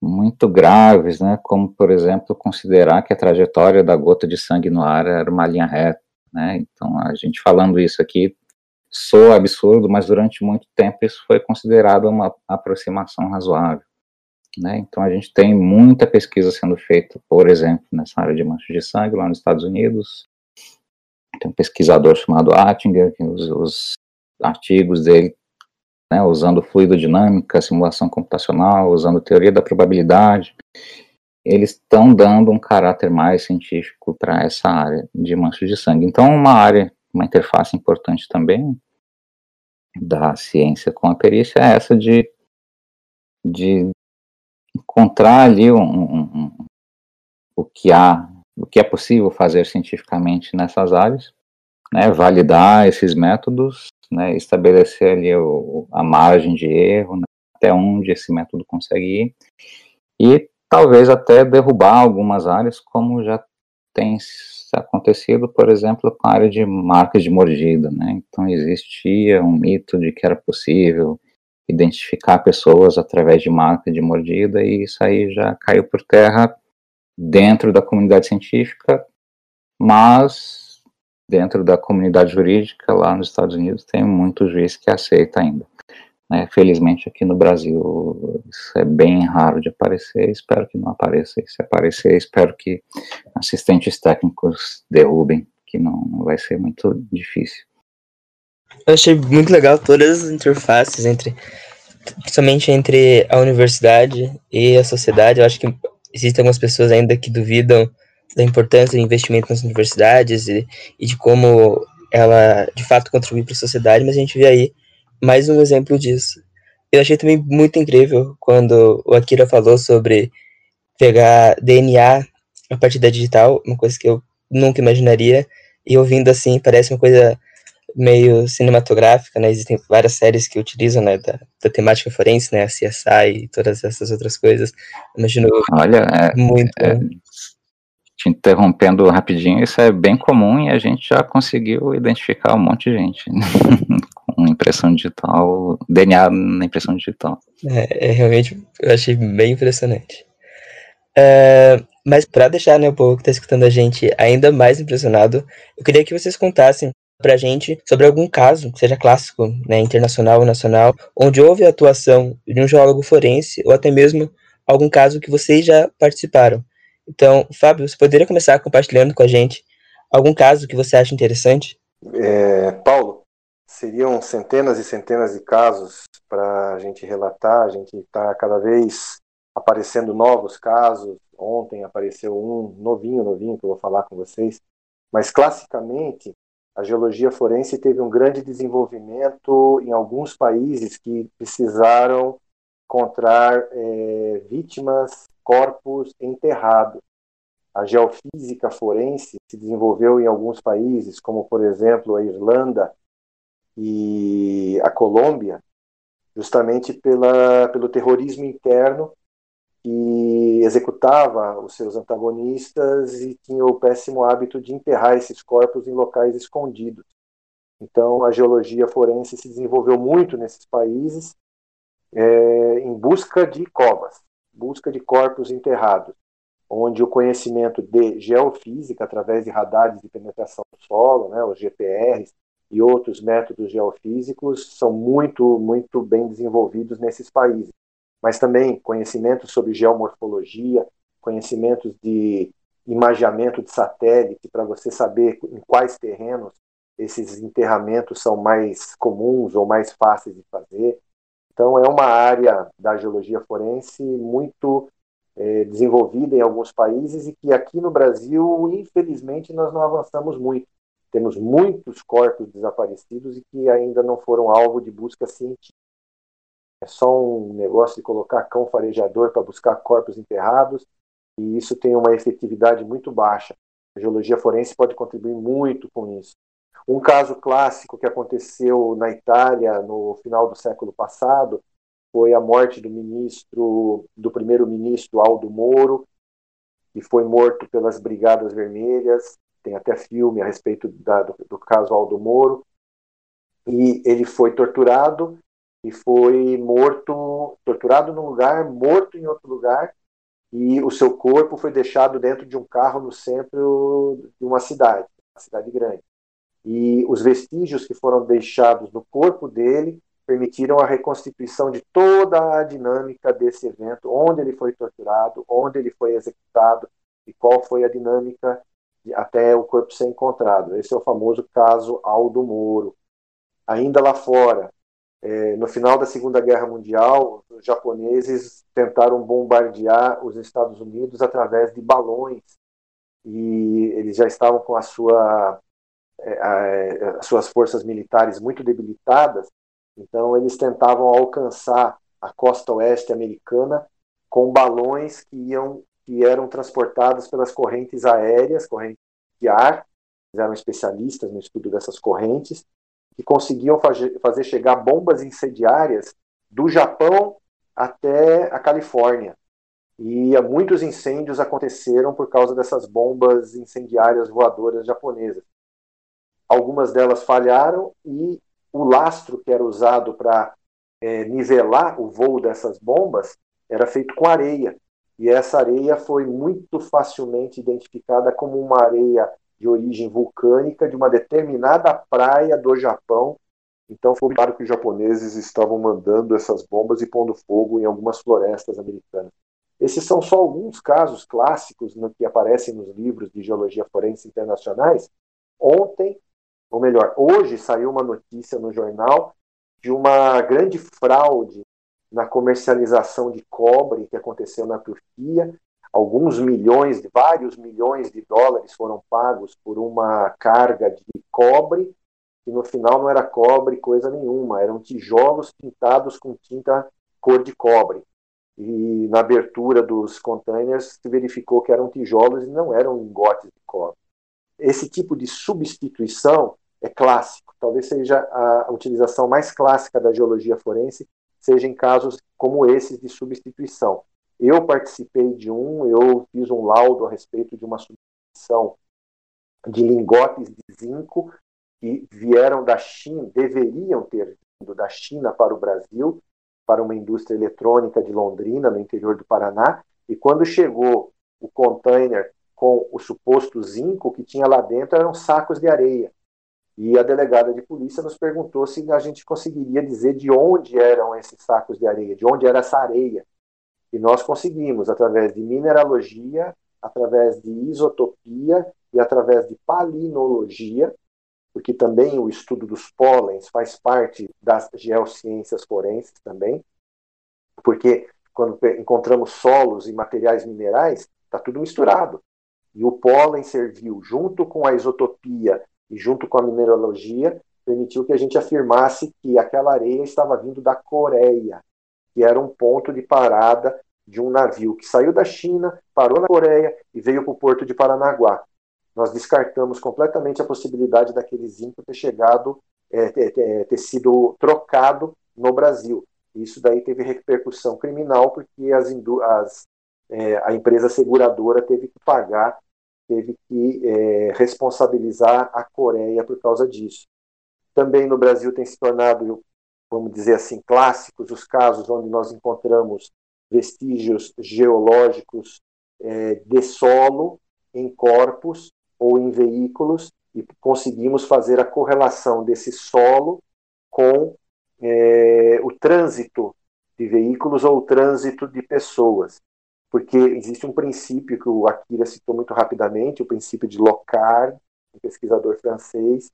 muito graves, né, como, por exemplo, considerar que a trajetória da gota de sangue no ar era uma linha reta. Né, então, a gente falando isso aqui soa absurdo, mas durante muito tempo isso foi considerado uma aproximação razoável. Né? Então a gente tem muita pesquisa sendo feita, por exemplo, nessa área de manchas de sangue lá nos Estados Unidos. Tem um pesquisador chamado Attinger, que os, os artigos dele, né, usando fluidodinâmica, simulação computacional, usando teoria da probabilidade, eles estão dando um caráter mais científico para essa área de manchas de sangue. Então, uma área, uma interface importante também da ciência com a perícia é essa de, de encontrar ali um, um, um, o que há, o que é possível fazer cientificamente nessas áreas, né, validar esses métodos, né, estabelecer ali o, a margem de erro, né, até onde esse método consegue ir, e talvez até derrubar algumas áreas, como já tem acontecido, por exemplo, com a área de marcas de mordida, né? Então existia um mito de que era possível identificar pessoas através de marca de mordida e isso aí já caiu por terra dentro da comunidade científica, mas dentro da comunidade jurídica lá nos Estados Unidos tem muito juiz que aceita ainda. Né? Felizmente aqui no Brasil isso é bem raro de aparecer, espero que não apareça. Se aparecer, espero que assistentes técnicos derrubem, que não vai ser muito difícil. Eu achei muito legal todas as interfaces entre, principalmente entre a universidade e a sociedade. Eu acho que existem algumas pessoas ainda que duvidam da importância do investimento nas universidades e, e de como ela de fato contribui para a sociedade, mas a gente vê aí mais um exemplo disso. Eu achei também muito incrível quando o Akira falou sobre pegar DNA a partir da digital, uma coisa que eu nunca imaginaria, e ouvindo assim parece uma coisa meio cinematográfica, né? Existem várias séries que utilizam, né, da, da temática forense, né, a CSI e todas essas outras coisas. Imagino Olha, é, muito. É, te interrompendo rapidinho, isso é bem comum e a gente já conseguiu identificar um monte de gente com impressão digital, DNA na impressão digital. É, é realmente, eu achei bem impressionante. É, mas para deixar né, o povo que está escutando a gente ainda mais impressionado, eu queria que vocês contassem para a gente sobre algum caso, seja clássico, né, internacional ou nacional, onde houve a atuação de um geólogo forense ou até mesmo algum caso que vocês já participaram. Então, Fábio, você poderia começar compartilhando com a gente algum caso que você acha interessante? É, Paulo, seriam centenas e centenas de casos para a gente relatar. A gente está cada vez aparecendo novos casos. Ontem apareceu um novinho, novinho, que eu vou falar com vocês. Mas, classicamente, a geologia forense teve um grande desenvolvimento em alguns países que precisaram encontrar é, vítimas, corpos enterrados. A geofísica forense se desenvolveu em alguns países, como por exemplo a Irlanda e a Colômbia, justamente pela, pelo terrorismo interno que executava os seus antagonistas e tinha o péssimo hábito de enterrar esses corpos em locais escondidos. Então, a geologia forense se desenvolveu muito nesses países é, em busca de covas, busca de corpos enterrados, onde o conhecimento de geofísica, através de radares de penetração do solo, né, os GPRs, e outros métodos geofísicos são muito, muito bem desenvolvidos nesses países. Mas também conhecimentos sobre geomorfologia, conhecimentos de imageamento de satélite, para você saber em quais terrenos esses enterramentos são mais comuns ou mais fáceis de fazer. Então, é uma área da geologia forense muito é, desenvolvida em alguns países e que aqui no Brasil, infelizmente, nós não avançamos muito. Temos muitos corpos desaparecidos e que ainda não foram alvo de busca científica. É só um negócio de colocar cão farejador para buscar corpos enterrados e isso tem uma efetividade muito baixa. A geologia forense pode contribuir muito com isso. Um caso clássico que aconteceu na Itália no final do século passado foi a morte do ministro, do primeiro-ministro Aldo Moro, que foi morto pelas Brigadas Vermelhas tem até filme a respeito da, do, do caso Aldo Moro, e ele foi torturado e foi morto, torturado num lugar, morto em outro lugar, e o seu corpo foi deixado dentro de um carro no centro de uma cidade, uma cidade grande. E os vestígios que foram deixados no corpo dele permitiram a reconstituição de toda a dinâmica desse evento, onde ele foi torturado, onde ele foi executado e qual foi a dinâmica até o corpo ser encontrado. Esse é o famoso caso Aldo Moro. Ainda lá fora, é, no final da Segunda Guerra Mundial, os japoneses tentaram bombardear os Estados Unidos através de balões e eles já estavam com a sua, é, as suas forças militares muito debilitadas, então eles tentavam alcançar a costa oeste americana com balões que iam que eram transportadas pelas correntes aéreas, correntes de ar, eram especialistas no estudo dessas correntes, que conseguiam fazer chegar bombas incendiárias do Japão até a Califórnia. E muitos incêndios aconteceram por causa dessas bombas incendiárias voadoras japonesas. Algumas delas falharam e o lastro que era usado para é, nivelar o voo dessas bombas era feito com areia. E essa areia foi muito facilmente identificada como uma areia de origem vulcânica de uma determinada praia do Japão. Então foi claro que os japoneses estavam mandando essas bombas e pondo fogo em algumas florestas americanas. Esses são só alguns casos clássicos no que aparecem nos livros de geologia forense internacionais. Ontem, ou melhor, hoje saiu uma notícia no jornal de uma grande fraude na comercialização de cobre que aconteceu na Turquia alguns milhões, vários milhões de dólares foram pagos por uma carga de cobre, que no final não era cobre coisa nenhuma, eram tijolos pintados com tinta cor de cobre. E na abertura dos containers se verificou que eram tijolos e não eram lingotes de cobre. Esse tipo de substituição é clássico, talvez seja a utilização mais clássica da geologia forense, seja em casos como esses de substituição eu participei de um, eu fiz um laudo a respeito de uma substituição de lingotes de zinco que vieram da China, deveriam ter vindo da China para o Brasil, para uma indústria eletrônica de Londrina, no interior do Paraná, e quando chegou o container com o suposto zinco que tinha lá dentro eram sacos de areia. E a delegada de polícia nos perguntou se a gente conseguiria dizer de onde eram esses sacos de areia, de onde era essa areia. E nós conseguimos, através de mineralogia, através de isotopia e através de palinologia, porque também o estudo dos pólens faz parte das geociências forenses também, porque quando encontramos solos e materiais minerais, está tudo misturado. E o pólen serviu, junto com a isotopia e junto com a mineralogia, permitiu que a gente afirmasse que aquela areia estava vindo da Coreia, que era um ponto de parada de um navio que saiu da China, parou na Coreia e veio para o porto de Paranaguá. Nós descartamos completamente a possibilidade daquele zinco ter chegado, é, ter, ter, sido trocado no Brasil. Isso daí teve repercussão criminal porque as, as, é, a empresa seguradora teve que pagar, teve que é, responsabilizar a Coreia por causa disso. Também no Brasil tem se tornado, vamos dizer assim, clássicos os casos onde nós encontramos vestígios geológicos é, de solo em corpos ou em veículos e conseguimos fazer a correlação desse solo com é, o trânsito de veículos ou o trânsito de pessoas. Porque existe um princípio que o Akira citou muito rapidamente, o princípio de Locard, um pesquisador francês,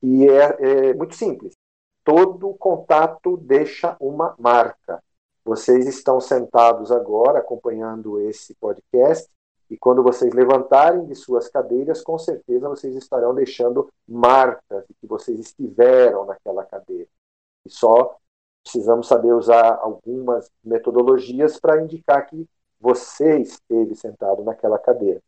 e é, é muito simples. Todo contato deixa uma marca. Vocês estão sentados agora acompanhando esse podcast e quando vocês levantarem de suas cadeiras, com certeza vocês estarão deixando marcas de que vocês estiveram naquela cadeira. E só precisamos saber usar algumas metodologias para indicar que você esteve sentado naquela cadeira.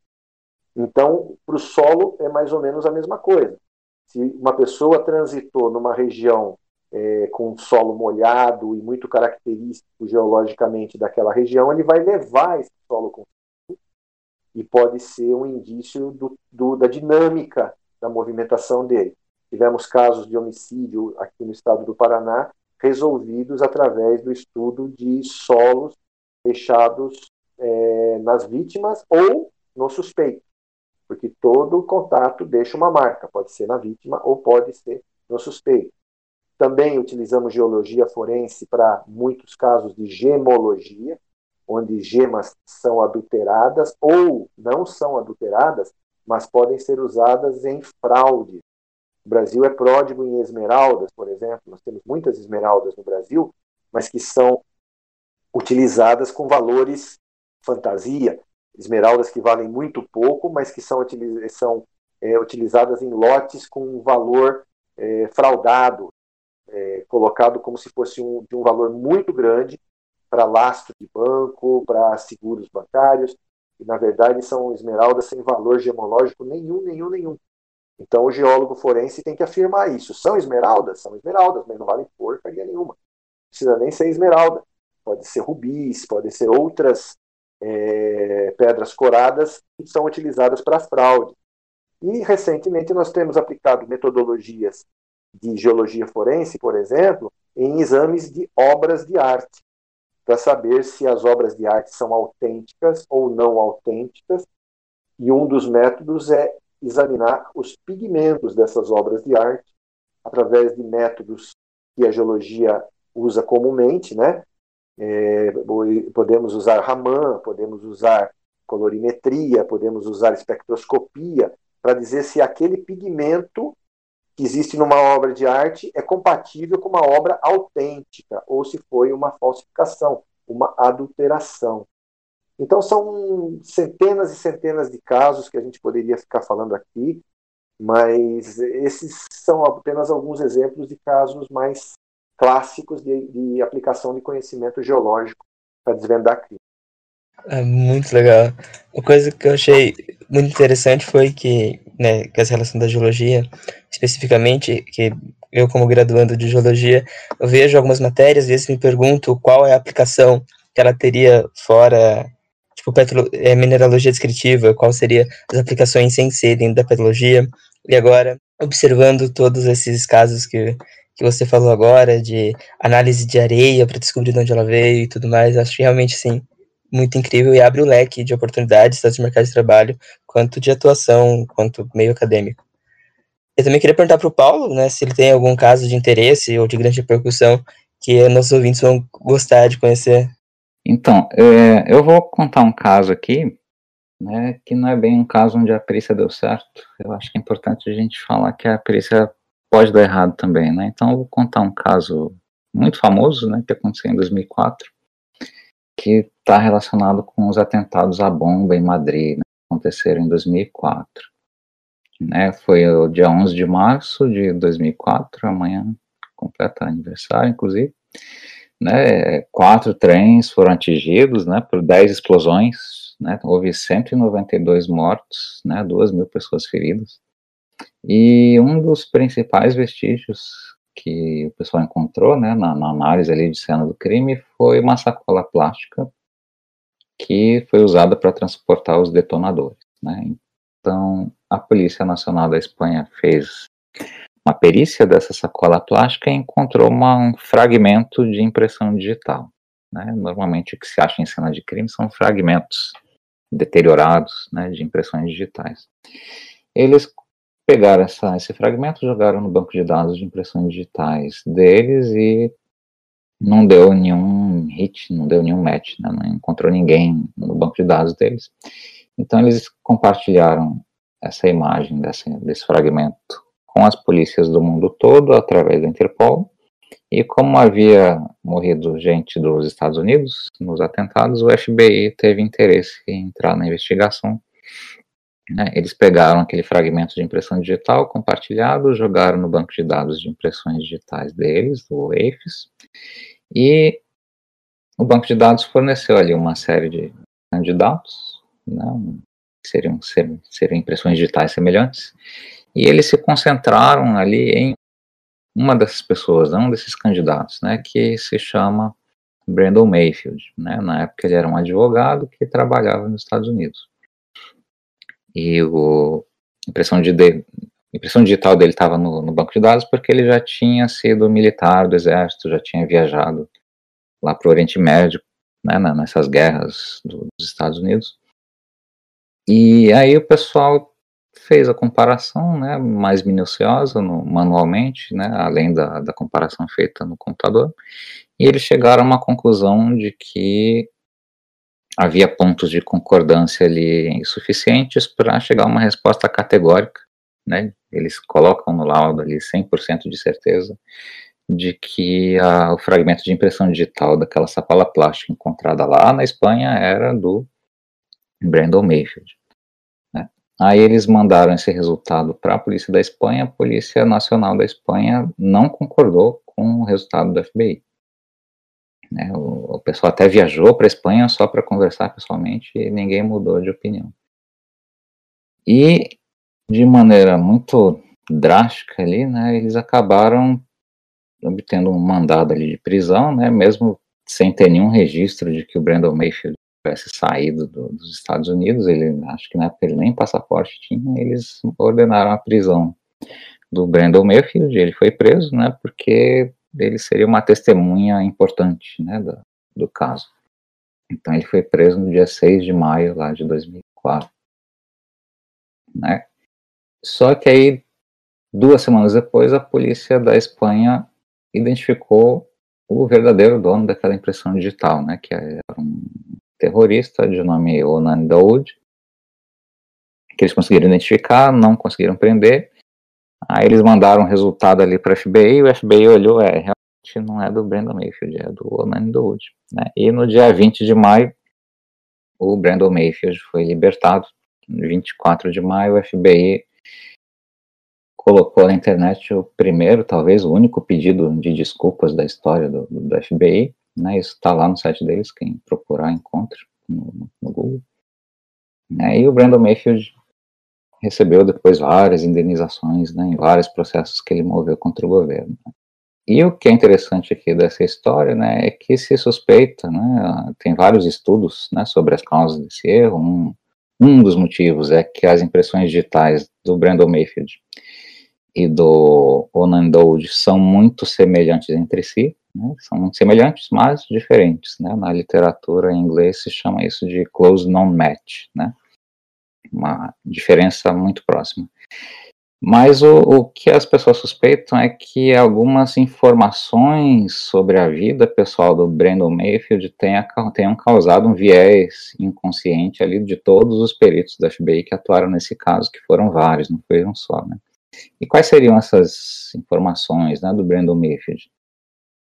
Então, para o solo é mais ou menos a mesma coisa. Se uma pessoa transitou numa região é, com solo molhado e muito característico geologicamente daquela região, ele vai levar esse solo consigo e pode ser um indício do, do, da dinâmica da movimentação dele. Tivemos casos de homicídio aqui no estado do Paraná resolvidos através do estudo de solos deixados é, nas vítimas ou no suspeito, porque todo contato deixa uma marca, pode ser na vítima ou pode ser no suspeito. Também utilizamos geologia forense para muitos casos de gemologia, onde gemas são adulteradas ou não são adulteradas, mas podem ser usadas em fraude. O Brasil é pródigo em esmeraldas, por exemplo. Nós temos muitas esmeraldas no Brasil, mas que são utilizadas com valores fantasia. Esmeraldas que valem muito pouco, mas que são, são é, utilizadas em lotes com um valor é, fraudado, é, colocado como se fosse um, de um valor muito grande para lastro de banco, para seguros bancários, e na verdade são esmeraldas sem valor gemológico nenhum, nenhum, nenhum. Então, o geólogo forense tem que afirmar isso. São esmeraldas? São esmeraldas, mas não valem porcaria nenhuma. Não precisa nem ser esmeralda. Pode ser rubis, pode ser outras é, pedras coradas que são utilizadas para fraude. E, recentemente, nós temos aplicado metodologias de geologia forense, por exemplo, em exames de obras de arte, para saber se as obras de arte são autênticas ou não autênticas. E um dos métodos é examinar os pigmentos dessas obras de arte através de métodos que a geologia usa comumente, né? É, podemos usar Raman, podemos usar colorimetria, podemos usar espectroscopia para dizer se aquele pigmento que existe numa obra de arte é compatível com uma obra autêntica ou se foi uma falsificação, uma adulteração. Então, são centenas e centenas de casos que a gente poderia ficar falando aqui, mas esses são apenas alguns exemplos de casos mais clássicos de, de aplicação de conhecimento geológico para desvendar crime. É muito legal. Uma coisa que eu achei muito interessante foi que, né, que essa relação da geologia, especificamente, que eu como graduando de geologia, eu vejo algumas matérias, às vezes me pergunto qual é a aplicação que ela teria fora tipo, petro, é, mineralogia descritiva, qual seria as aplicações sem ser dentro da petrologia. E agora, observando todos esses casos que, que você falou agora, de análise de areia para descobrir de onde ela veio e tudo mais, acho realmente, sim, muito incrível e abre o leque de oportunidades, tanto de mercado de trabalho, quanto de atuação, quanto meio acadêmico. Eu também queria perguntar para o Paulo, né, se ele tem algum caso de interesse ou de grande repercussão que nossos ouvintes vão gostar de conhecer. Então, é, eu vou contar um caso aqui, né, que não é bem um caso onde a perícia deu certo. Eu acho que é importante a gente falar que a perícia pode dar errado também, né? Então, eu vou contar um caso muito famoso, né, que aconteceu em 2004, que está relacionado com os atentados à bomba em Madrid, né, que aconteceram em 2004. Né, foi o dia 11 de março de 2004, amanhã completa aniversário, inclusive né, quatro trens foram atingidos, né, por 10 explosões, né, houve 192 mortos, né, 2 mil pessoas feridas, e um dos principais vestígios que o pessoal encontrou, né, na, na análise ali de cena do crime, foi uma sacola plástica que foi usada para transportar os detonadores, né, então a Polícia Nacional da Espanha fez uma perícia dessa sacola plástica encontrou uma, um fragmento de impressão digital. Né? Normalmente o que se acha em cena de crime são fragmentos deteriorados né, de impressões digitais. Eles pegaram essa, esse fragmento, jogaram no banco de dados de impressões digitais deles e não deu nenhum hit, não deu nenhum match, né, não encontrou ninguém no banco de dados deles. Então eles compartilharam essa imagem desse, desse fragmento com as polícias do mundo todo através da Interpol. E como havia morrido gente dos Estados Unidos nos atentados, o FBI teve interesse em entrar na investigação. Né? Eles pegaram aquele fragmento de impressão digital compartilhado, jogaram no banco de dados de impressões digitais deles, do AFIS, e o banco de dados forneceu ali uma série de candidatos, né, que seriam, seriam impressões digitais semelhantes, e eles se concentraram ali em uma dessas pessoas, um desses candidatos, né, que se chama Brandon Mayfield. Né, na época ele era um advogado que trabalhava nos Estados Unidos. E o impressão, de, de impressão digital dele estava no, no, banco de dados porque ele já tinha sido militar do exército, já tinha viajado lá para o Oriente Médio, né, nessas guerras do, dos Estados Unidos. E aí o pessoal fez a comparação né, mais minuciosa no, manualmente, né, além da, da comparação feita no computador, e eles chegaram a uma conclusão de que havia pontos de concordância ali suficientes para chegar a uma resposta categórica, né, eles colocam no laudo ali 100% de certeza de que a, o fragmento de impressão digital daquela sacola plástica encontrada lá na Espanha era do Brandon Mayfield. Aí eles mandaram esse resultado para a polícia da Espanha, a Polícia Nacional da Espanha não concordou com o resultado do FBI. Né, o, o pessoal até viajou para a Espanha só para conversar pessoalmente e ninguém mudou de opinião. E de maneira muito drástica ali, né, eles acabaram obtendo um mandado ali de prisão, né, mesmo sem ter nenhum registro de que o Brandon Mayfield tivesse saído do, dos Estados Unidos, ele acho que na época ele nem passaporte tinha, eles ordenaram a prisão do Brandon Mayfield, ele foi preso, né, porque ele seria uma testemunha importante, né, do, do caso. Então ele foi preso no dia 6 de maio lá de 2004, né. Só que aí, duas semanas depois, a polícia da Espanha identificou o verdadeiro dono daquela impressão digital, né, que era um terrorista de nome Onan Daoud, que eles conseguiram identificar, não conseguiram prender. Aí eles mandaram o resultado ali para FBI, e o FBI olhou, é, realmente não é do Brandon Mayfield, é do Onan Daoud. Né? E no dia 20 de maio, o Brandon Mayfield foi libertado. No 24 de maio, o FBI colocou na internet o primeiro, talvez o único pedido de desculpas da história do, do FBI, né, isso está lá no site deles, quem procurar encontra no, no Google. Né, e o Brandon Mayfield recebeu depois várias indenizações né, em vários processos que ele moveu contra o governo. E o que é interessante aqui dessa história né, é que se suspeita, né, tem vários estudos né, sobre as causas desse erro. Um, um dos motivos é que as impressões digitais do Brandon Mayfield e do Onan Dode são muito semelhantes entre si, né? são semelhantes, mas diferentes. Né? Na literatura em inglês se chama isso de close non-match, né? Uma diferença muito próxima. Mas o, o, que as pessoas suspeitam é que algumas informações sobre a vida pessoal do Brandon Mayfield tenha, tenham causado um viés inconsciente ali de todos os peritos da FBI que atuaram nesse caso, que foram vários, não foi um só, né? E quais seriam essas informações né, do Brandon Mayfield?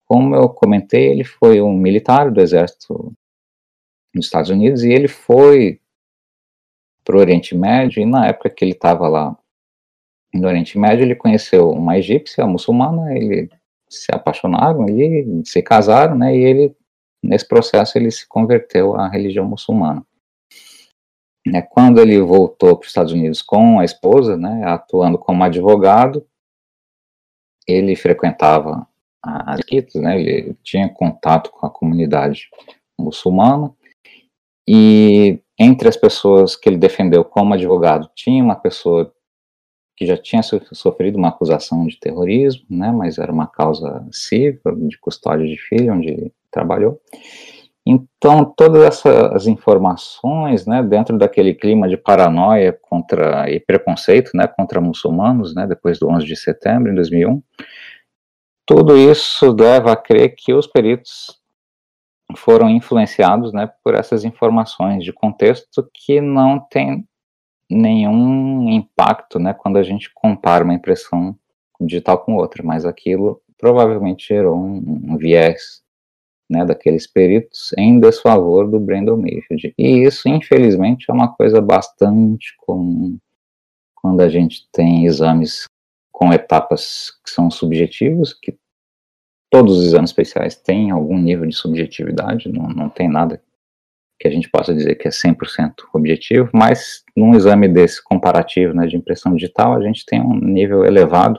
Como eu comentei, ele foi um militar do exército dos Estados Unidos e ele foi para o Oriente Médio e na época que ele estava lá no Oriente Médio ele conheceu uma egípcia muçulmana, ele se apaixonaram ali, se casaram, né, e ele nesse processo ele se converteu à religião muçulmana. Né, quando ele voltou para os Estados Unidos com a esposa, né, atuando como advogado, ele frequentava as quitas, né, ele tinha contato com a comunidade muçulmana, e entre as pessoas que ele defendeu como advogado, tinha uma pessoa que já tinha sofrido uma acusação de terrorismo, né, mas era uma causa civil, de custódia de filho, onde ele trabalhou, então, todas essas informações, né, dentro daquele clima de paranoia contra e preconceito, né, contra muçulmanos, né, depois do 11 de setembro de 2001, tudo isso leva a crer que os peritos foram influenciados, né, por essas informações de contexto que não tem nenhum impacto, né, quando a gente compara uma impressão digital com outra, mas aquilo provavelmente gerou um, um viés né, daqueles peritos em desfavor do Brandon Mayfield. E isso, infelizmente, é uma coisa bastante comum quando a gente tem exames com etapas que são subjetivos, que todos os exames especiais têm algum nível de subjetividade, não, não tem nada que a gente possa dizer que é 100% objetivo, mas num exame desse comparativo né, de impressão digital, a gente tem um nível elevado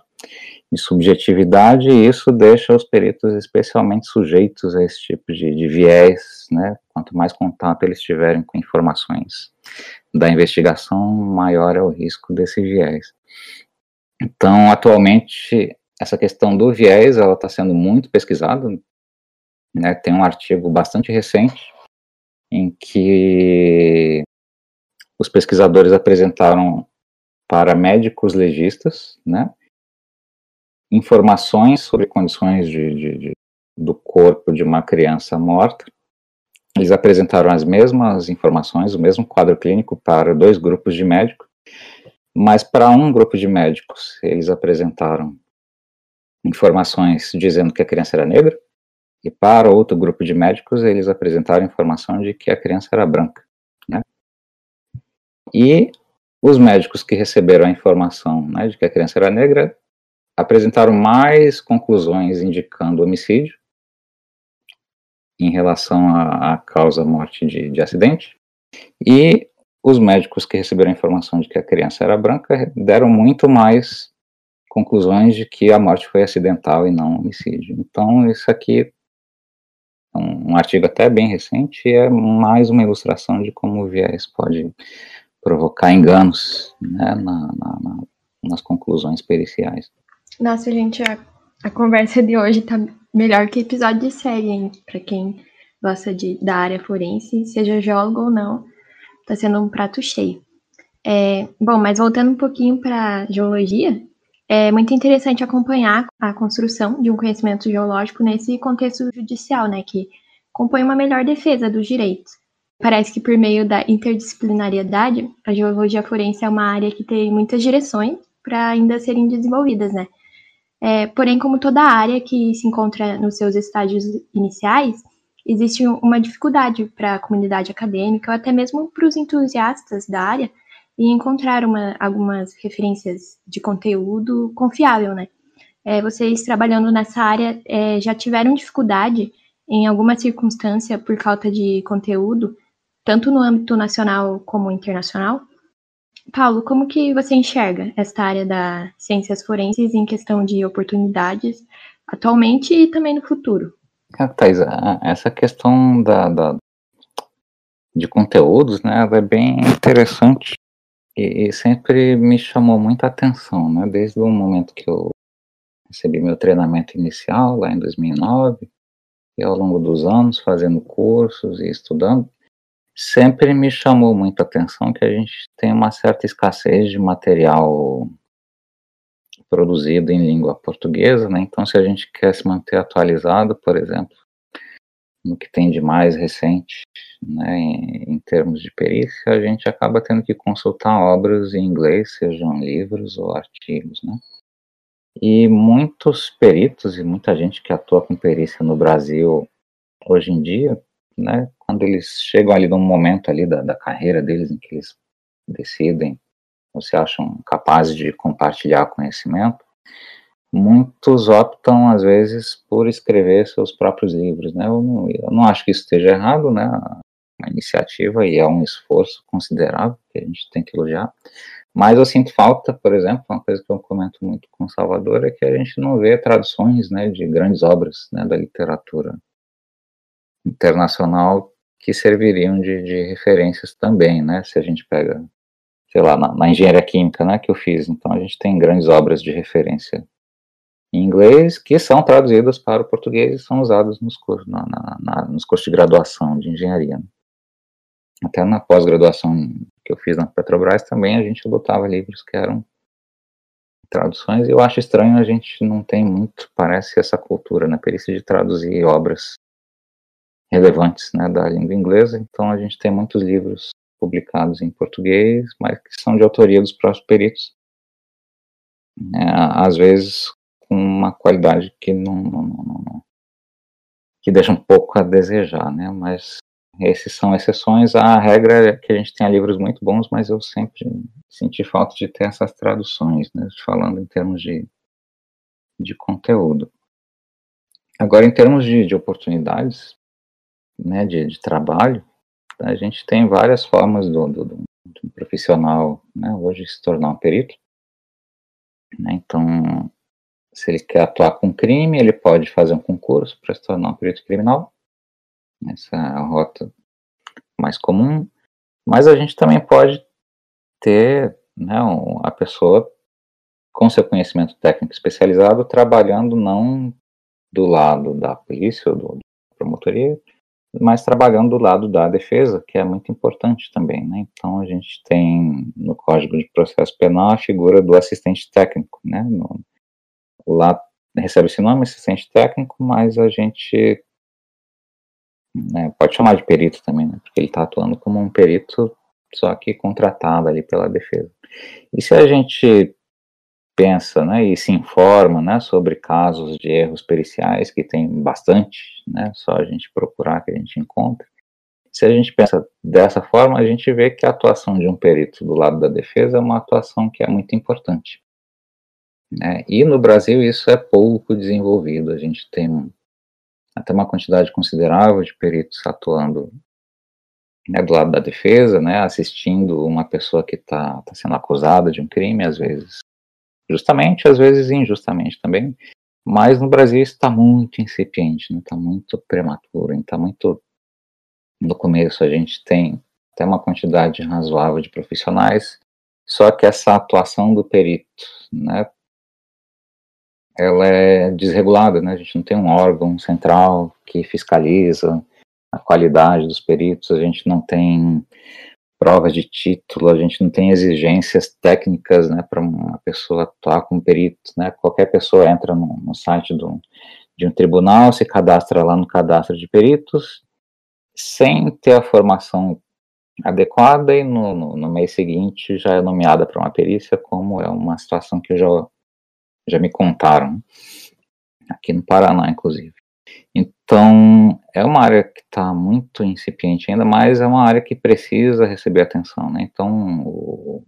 de subjetividade, e isso deixa os peritos especialmente sujeitos a esse tipo de, de viés, né? Quanto mais contato eles tiverem com informações da investigação, maior é o risco desse viés. Então, atualmente, essa questão do viés, ela está sendo muito pesquisada, né? Tem um artigo bastante recente em que os pesquisadores apresentaram para médicos legistas, né, informações sobre condições de, de, de, do corpo de uma criança morta. Eles apresentaram as mesmas informações, o mesmo quadro clínico para dois grupos de médicos, mas para um grupo de médicos eles apresentaram informações dizendo que a criança era negra, e para outro grupo de médicos eles apresentaram informação de que a criança era branca. Né? E os médicos que receberam a informação né, de que a criança era negra apresentaram mais conclusões indicando homicídio em relação à, causa morte de, de acidente, e os médicos que receberam a informação de que a criança era branca deram muito mais conclusões de que a morte foi acidental e não homicídio. Então, isso aqui um, um artigo até bem recente é mais uma ilustração de como o viés pode provocar enganos né, na, na, na, nas conclusões periciais. Nossa, gente, a, a conversa de hoje tá melhor que episódio de série, hein? Pra quem gosta de, da área forense, seja geólogo ou não, tá sendo um prato cheio. É, bom, mas voltando um pouquinho para geologia, é muito interessante acompanhar a construção de um conhecimento geológico nesse contexto judicial, né, que compõe uma melhor defesa dos direitos. Parece que por meio da interdisciplinariedade, a geologia forense é uma área que tem muitas direções para ainda serem desenvolvidas, né? É, porém, como toda área que se encontra nos seus estágios iniciais, existe uma dificuldade para a comunidade acadêmica ou até mesmo para os entusiastas da área e encontrar uma, algumas referências de conteúdo confiável, né? É, vocês trabalhando nessa área é, já tiveram dificuldade em alguma circunstância por falta de conteúdo, tanto no âmbito nacional como internacional? Paulo, como que você enxerga esta área das ciências forenses em questão de oportunidades atualmente e também no futuro? Ah, Thais, essa questão da, da, de conteúdos, né, é bem interessante e, e, sempre me chamou muita atenção, né? Desde o momento que eu recebi meu treinamento inicial, lá em 2009, e ao longo dos anos, fazendo cursos e estudando, sempre me chamou muita atenção que a gente tem uma certa escassez de material produzido em língua portuguesa, né? Então, se a gente quer se manter atualizado, por exemplo, no que tem de mais recente, né, em, termos de perícia, a gente acaba tendo que consultar obras em inglês, sejam livros ou artigos, né. E muitos peritos e muita gente que atua com perícia no Brasil hoje em dia, né, quando eles chegam ali num momento ali da, da carreira deles em que eles decidem ou se acham capazes de compartilhar conhecimento, muitos optam, às vezes, por escrever seus próprios livros, né? Eu não, eu não acho que isso esteja errado, né? Uma iniciativa e é um esforço considerável que a gente tem que elogiar. Mas eu sinto falta, por exemplo, uma coisa que eu comento muito com Salvador é que a gente não vê traduções, né, de grandes obras, né, da literatura internacional que serviriam de, de referências também, né? Se a gente pega, sei lá, na, na engenharia química, né, que eu fiz, então a gente tem grandes obras de referência em inglês que são traduzidas para o português e são usadas nos cursos, na, na, na, nos cursos de graduação de engenharia. Até na pós-graduação que eu fiz na Petrobras também a gente adotava livros que eram traduções e eu acho estranho a gente não tem muito, parece essa cultura né, perícia de traduzir obras relevantes né, da língua inglesa, então a gente tem muitos livros publicados em português, mas que são de autoria dos próprios peritos. É, às vezes uma qualidade que não, não, não, não, que deixa um pouco a desejar, né? Mas esses são exceções. A regra é que a gente tenha livros muito bons, mas eu sempre senti falta de ter essas traduções, né? Falando em termos de, de conteúdo. Agora, em termos de, de oportunidades, né, de, de trabalho, a gente tem várias formas do, do, do, profissional, né, hoje se tornar um perito. Né, então, se ele quer atuar com crime, ele pode fazer um concurso para se tornar um perito criminal. Essa é a rota mais comum. Mas a gente também pode ter né, a pessoa com seu conhecimento técnico especializado trabalhando não do lado da polícia ou da promotoria, mas trabalhando do lado da defesa, que é muito importante também. Né? Então a gente tem no Código de Processo Penal a figura do assistente técnico, né? No, lá recebe esse nome, assistente técnico, mas a gente né, pode chamar de perito também, né, porque ele está atuando como um perito, só que contratado ali pela defesa. E se a gente pensa né, e se informa né, sobre casos de erros periciais, que tem bastante, né, só a gente procurar que a gente encontra, se a gente pensa dessa forma, a gente vê que a atuação de um perito do lado da defesa é uma atuação que é muito importante. Né? E no Brasil isso é pouco desenvolvido. A gente tem até uma quantidade considerável de peritos atuando né, do lado da defesa, né, assistindo uma pessoa que está tá sendo acusada de um crime, às vezes justamente, às vezes injustamente também, mas no Brasil está muito incipiente, está né, tá muito prematuro, está muito no começo a gente tem até uma quantidade razoável de profissionais, só que essa atuação do perito, né, ela é desregulada, né, a gente não tem um órgão central que fiscaliza a qualidade dos peritos, a gente não tem provas de título, a gente não tem exigências técnicas, né, para uma pessoa atuar como perito, né, qualquer pessoa entra no, no site do, de um tribunal, se cadastra lá no cadastro de peritos, sem ter a formação adequada e no, no, no mês seguinte já é nomeada para uma perícia, como é uma situação que já, já me contaram, aqui no Paraná, inclusive. Então, é uma área que está muito incipiente ainda, mas é uma área que precisa receber atenção, né? Então, o,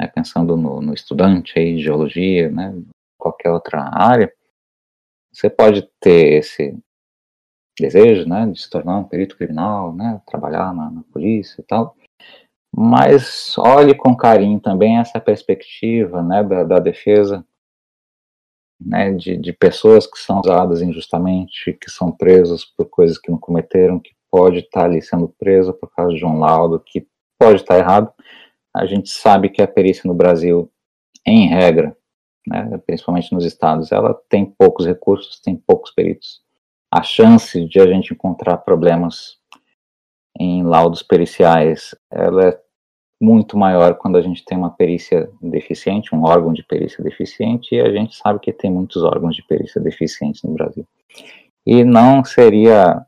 né, pensando no, no, estudante aí de geologia, né, qualquer outra área, você pode ter esse desejo, né, de se tornar um perito criminal, né, trabalhar na, na polícia e tal, mas olhe com carinho também essa perspectiva, né, da, da defesa né, de, de pessoas que são usadas injustamente, que são presas por coisas que não cometeram, que pode estar ali sendo presa por causa de um laudo que pode estar errado. A gente sabe que a perícia no Brasil, em regra, né, principalmente nos estados, ela tem poucos recursos, tem poucos peritos. A chance de a gente encontrar problemas em laudos periciais, ela é muito maior quando a gente tem uma perícia deficiente, um órgão de perícia deficiente, e a gente sabe que tem muitos órgãos de perícia deficientes no Brasil. E não seria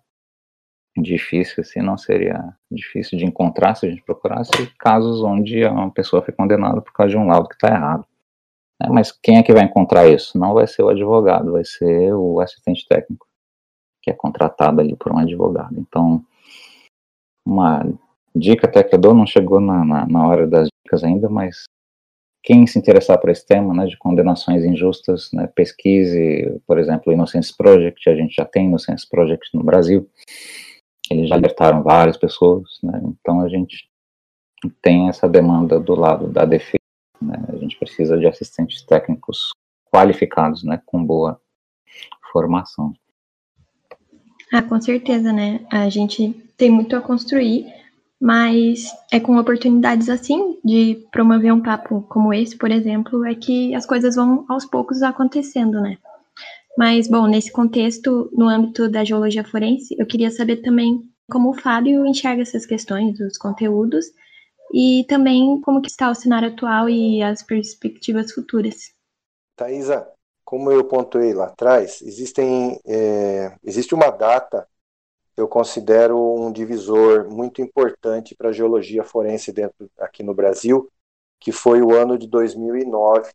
difícil, assim, não seria difícil de encontrar se a gente procurasse casos onde uma pessoa foi condenada por causa de um laudo que está errado. Né? Mas quem é que vai encontrar isso? Não vai ser o advogado, vai ser o assistente técnico, que é contratado ali por um advogado. Então, uma dica até que eu dou, não chegou na, na, na, hora das dicas ainda, mas quem se interessar por esse tema, né, de condenações injustas, né, pesquise, por exemplo, o Innocence Project, a gente já tem Innocence Project no Brasil, eles já alertaram várias pessoas, né, então a gente tem essa demanda do lado da defesa, né, a gente precisa de assistentes técnicos qualificados, né, com boa formação. Ah, com certeza, né? A gente tem muito a construir mas é com oportunidades assim, de promover um papo como esse, por exemplo, é que as coisas vão aos poucos acontecendo, né? Mas, bom, nesse contexto, no âmbito da geologia forense, eu queria saber também como o Fábio enxerga essas questões, os conteúdos, e também como que está o cenário atual e as perspectivas futuras. Thaisa, como eu pontuei lá atrás, existem, é, existe uma data eu considero um divisor muito importante para a geologia forense dentro aqui no Brasil, que foi o ano de 2009,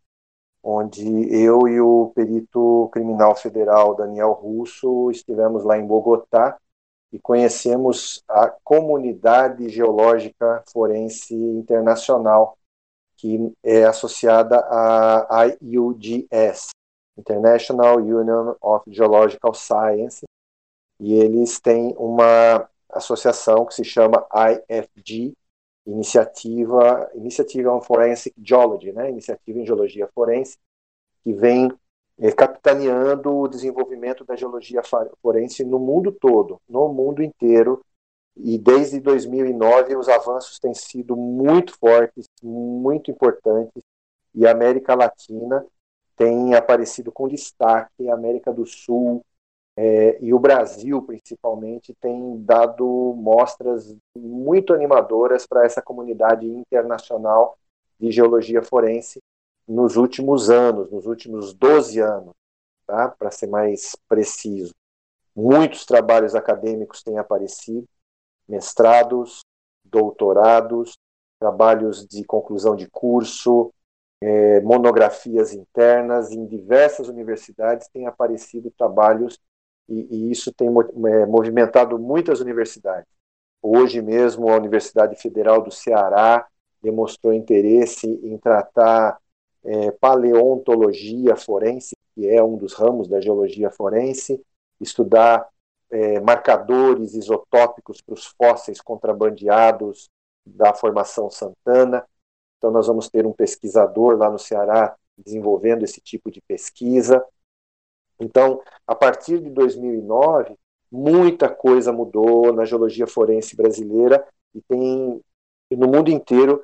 onde eu e o perito criminal federal Daniel Russo estivemos lá em Bogotá e conhecemos a comunidade geológica forense internacional, que é associada à IUGS, International Union of Geological Sciences, e eles têm uma associação que se chama IFG, Iniciativa, Iniciative on Forensic Geology, né? Iniciativa em Geologia Forense, que vem é, capitaneando o desenvolvimento da geologia forense no mundo todo, no mundo inteiro, e desde 2009 os avanços têm sido muito fortes, muito importantes, e a América Latina tem aparecido com destaque, a América do Sul, é, e o Brasil, principalmente, tem dado mostras muito animadoras para essa comunidade internacional de geologia forense nos últimos anos, nos últimos 12 anos, tá? para ser mais preciso. Muitos trabalhos acadêmicos têm aparecido, mestrados, doutorados, trabalhos de conclusão de curso, é, monografias internas, em diversas universidades têm aparecido trabalhos e, e isso tem é, movimentado muitas universidades. Hoje mesmo, a Universidade Federal do Ceará demonstrou interesse em tratar é, paleontologia forense, que é um dos ramos da geologia forense, estudar é, marcadores isotópicos para os fósseis contrabandeados da Formação Santana. Então, nós vamos ter um pesquisador lá no Ceará desenvolvendo esse tipo de pesquisa. Então, a partir de 2009, muita coisa mudou na geologia forense brasileira e tem no mundo inteiro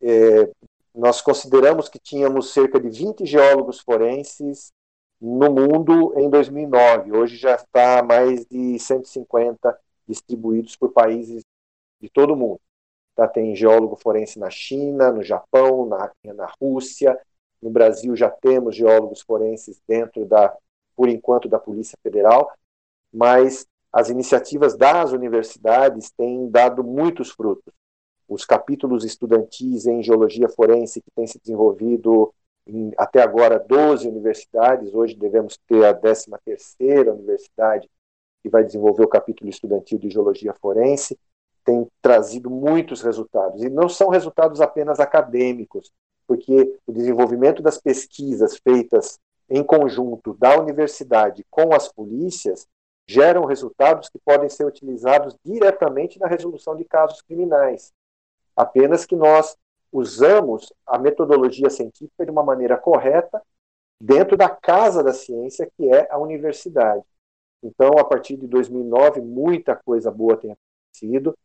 é, nós consideramos que tínhamos cerca de 20 geólogos forenses no mundo em 2009. Hoje já está mais de 150 distribuídos por países de todo o mundo. Tá, tem geólogo forense na China, no Japão, na, na Rússia. No Brasil já temos geólogos forenses dentro da, por enquanto, da Polícia Federal, mas as iniciativas das universidades têm dado muitos frutos. Os capítulos estudantis em geologia forense que têm se desenvolvido em, até agora 12 universidades, hoje devemos ter a 13ª universidade que vai desenvolver o capítulo estudantil de geologia forense, tem trazido muitos resultados, e não são resultados apenas acadêmicos, porque o desenvolvimento das pesquisas feitas em conjunto da universidade com as polícias geram resultados que podem ser utilizados diretamente na resolução de casos criminais. Apenas que nós usamos a metodologia científica de uma maneira correta dentro da casa da ciência, que é a universidade. Então, a partir de 2009, muita coisa boa tem acontecido.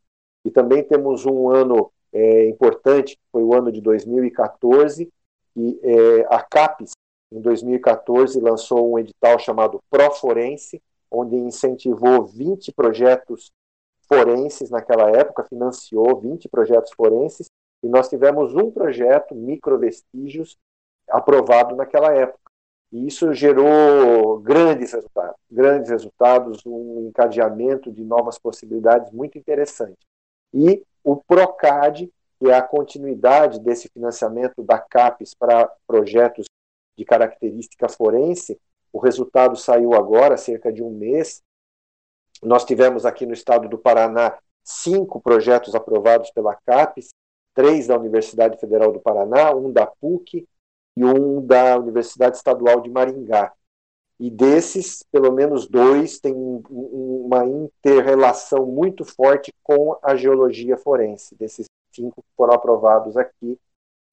E também temos um ano é, importante, que foi o ano de 2014, e é, a CAPES, em 2014, lançou um edital chamado Proforense, onde incentivou 20 projetos forenses naquela época, financiou 20 projetos forenses, e nós tivemos um projeto, Microvestígios, aprovado naquela época. E isso gerou grandes resultados, grandes resultados, um encadeamento de novas possibilidades muito interessante. E o PROCAD, que é a continuidade desse financiamento da CAPES para projetos de característica forense, o resultado saiu agora, cerca de um mês, nós tivemos aqui no estado do Paraná cinco projetos aprovados pela CAPES, três da Universidade Federal do Paraná, um da PUC e um da Universidade Estadual de Maringá. E desses, pelo menos dois têm uma interrelação muito forte com a geologia forense, desses cinco que foram aprovados aqui.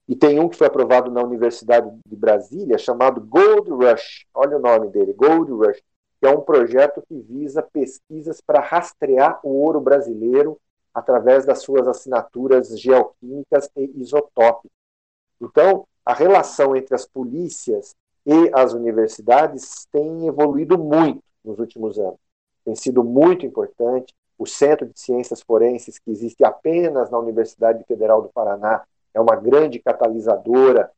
E tem um que foi aprovado na Universidade de Brasília, chamado Gold Rush. Olha o nome dele, Gold Rush que é um projeto que visa pesquisas para rastrear o ouro brasileiro através das suas assinaturas geoquímicas e isotópicas. Então, a relação entre as polícias e as universidades tem evoluído muito nos últimos anos. Tem sido muito importante. O Centro de Ciências Forenses, que existe apenas na Universidade Federal do Paraná, é uma grande catalisadora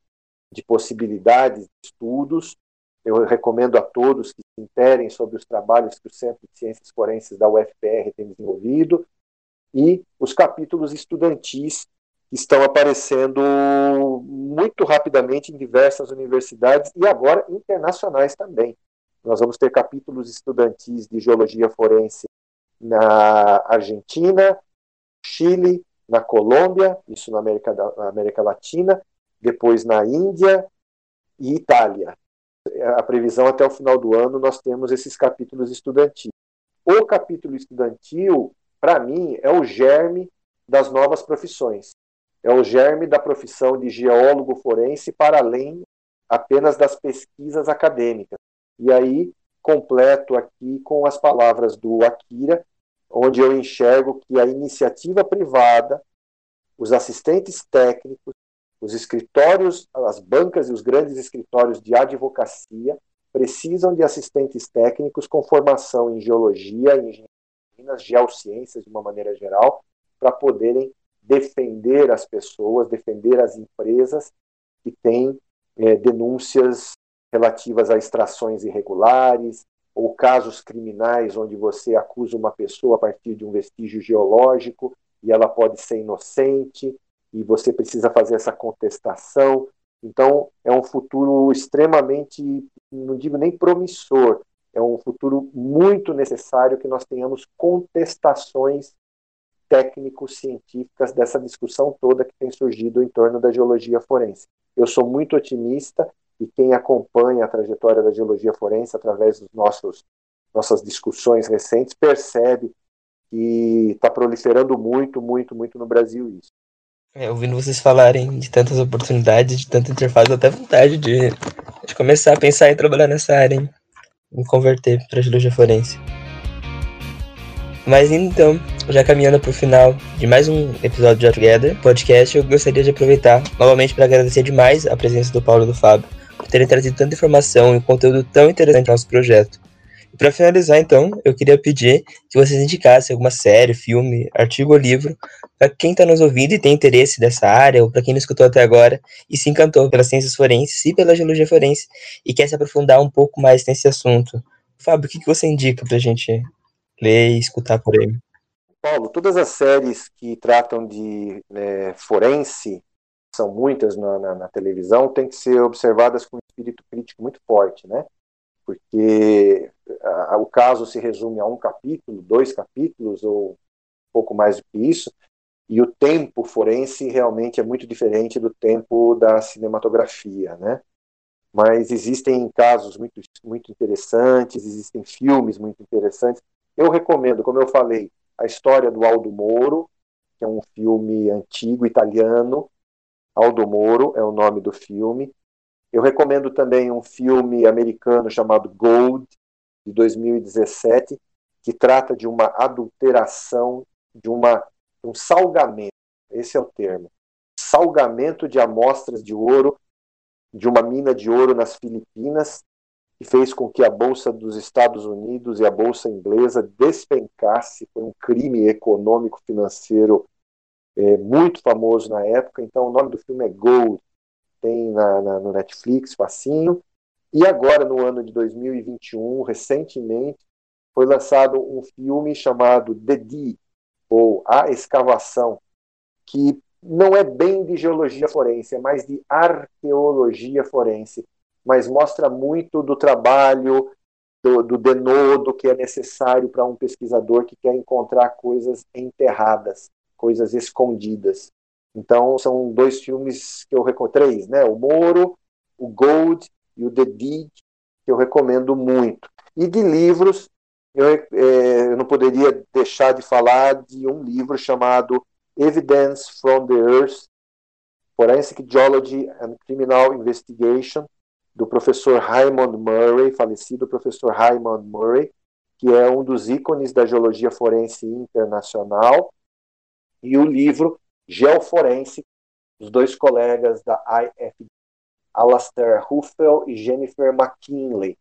de possibilidades de estudos eu recomendo a todos que se interem sobre os trabalhos que o Centro de Ciências Forenses da UFPR tem desenvolvido e os capítulos estudantis que estão aparecendo muito rapidamente em diversas universidades e agora internacionais também. Nós vamos ter capítulos estudantis de geologia forense na Argentina, Chile, na Colômbia, isso na América, na América Latina, depois na Índia e Itália a previsão até o final do ano nós temos esses capítulos estudantis. O capítulo estudantil, para mim, é o germe das novas profissões. É o germe da profissão de geólogo forense para além apenas das pesquisas acadêmicas. E aí completo aqui com as palavras do Akira, onde eu enxergo que a iniciativa privada, os assistentes técnicos, os escritórios, as bancas e os grandes escritórios de advocacia precisam de assistentes técnicos com formação em geologia, engenharia, geociências de uma maneira geral, para poderem defender as pessoas, defender as empresas que têm é, denúncias relativas a extrações irregulares ou casos criminais onde você acusa uma pessoa a partir de um vestígio geológico e ela pode ser inocente e você precisa fazer essa contestação. Então, é um futuro extremamente, não digo nem promissor, é um futuro muito necessário que nós tenhamos contestações técnico-científicas dessa discussão toda que tem surgido em torno da geologia forense. Eu sou muito otimista e quem acompanha a trajetória da geologia forense através dos nossos nossas discussões recentes, percebe que está proliferando muito, muito, muito no Brasil isso. É, ouvindo vocês falarem de tantas oportunidades, de tanta interface, até vontade de, de começar a pensar em trabalhar nessa área, hein? me converter para geologia forense. Mas então, já caminhando para o final de mais um episódio de Together podcast, eu gostaria de aproveitar novamente para agradecer demais a presença do Paulo e do Fábio por terem trazido tanta informação e conteúdo tão interessante ao nosso projeto. E para finalizar, então, eu queria pedir que vocês indicassem alguma série, filme, artigo ou livro para quem está nos ouvindo e tem interesse dessa área, ou para quem não escutou até agora e se encantou pelas ciências forenses e pela geologia forense e quer se aprofundar um pouco mais nesse assunto. Fábio, o que, que você indica para a gente ler e escutar por ele. Paulo, todas as séries que tratam de é, forense, são muitas na, na, na, televisão, têm que ser observadas com um espírito crítico muito forte, né? Porque a, o caso se resume a um capítulo, dois capítulos, ou um pouco mais do que isso, e o tempo forense realmente é muito diferente do tempo da cinematografia, né? Mas existem casos muito, muito interessantes, existem filmes muito interessantes. Eu recomendo, como eu falei, a história do Aldo Moro, que é um filme antigo italiano. Aldo Moro é o nome do filme. Eu recomendo também um filme americano chamado Gold, de 2017, que trata de uma adulteração, de uma, um salgamento. Esse é o termo. Salgamento de amostras de ouro de uma mina de ouro nas Filipinas que fez com que a Bolsa dos Estados Unidos e a Bolsa inglesa despencasse. Foi um crime econômico financeiro é, muito famoso na época. Então, o nome do filme é Gold, tem na, na, no Netflix, facinho. E agora, no ano de 2021, recentemente, foi lançado um filme chamado The Deep, ou A Escavação, que não é bem de geologia forense, é mais de arqueologia forense mas mostra muito do trabalho, do, do denodo que é necessário para um pesquisador que quer encontrar coisas enterradas, coisas escondidas. Então, são dois filmes que eu recomendo, três, né? O Moro, o Gold e o The Deed, que eu recomendo muito. E de livros, eu, é, eu não poderia deixar de falar de um livro chamado Evidence from the Earth, Forensic Geology and Criminal Investigation, do professor Raymond Murray, falecido professor Raymond Murray, que é um dos ícones da geologia forense internacional, e o livro Geoforense, dos dois colegas da IFD, Alastair Huffel e Jennifer McKinley.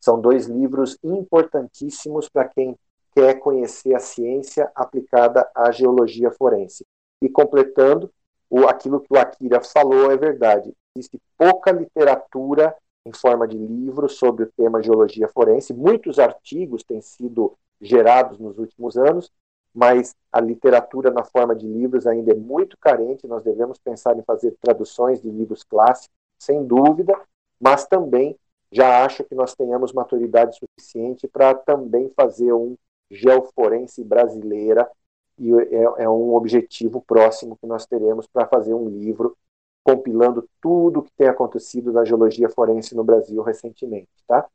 São dois livros importantíssimos para quem quer conhecer a ciência aplicada à geologia forense. E completando, o, aquilo que o Akira falou é verdade existe pouca literatura em forma de livro sobre o tema geologia forense. Muitos artigos têm sido gerados nos últimos anos, mas a literatura na forma de livros ainda é muito carente. Nós devemos pensar em fazer traduções de livros clássicos, sem dúvida, mas também já acho que nós tenhamos maturidade suficiente para também fazer um geoforense brasileira e é, é um objetivo próximo que nós teremos para fazer um livro compilando tudo o que tem acontecido na geologia forense no Brasil recentemente, tá?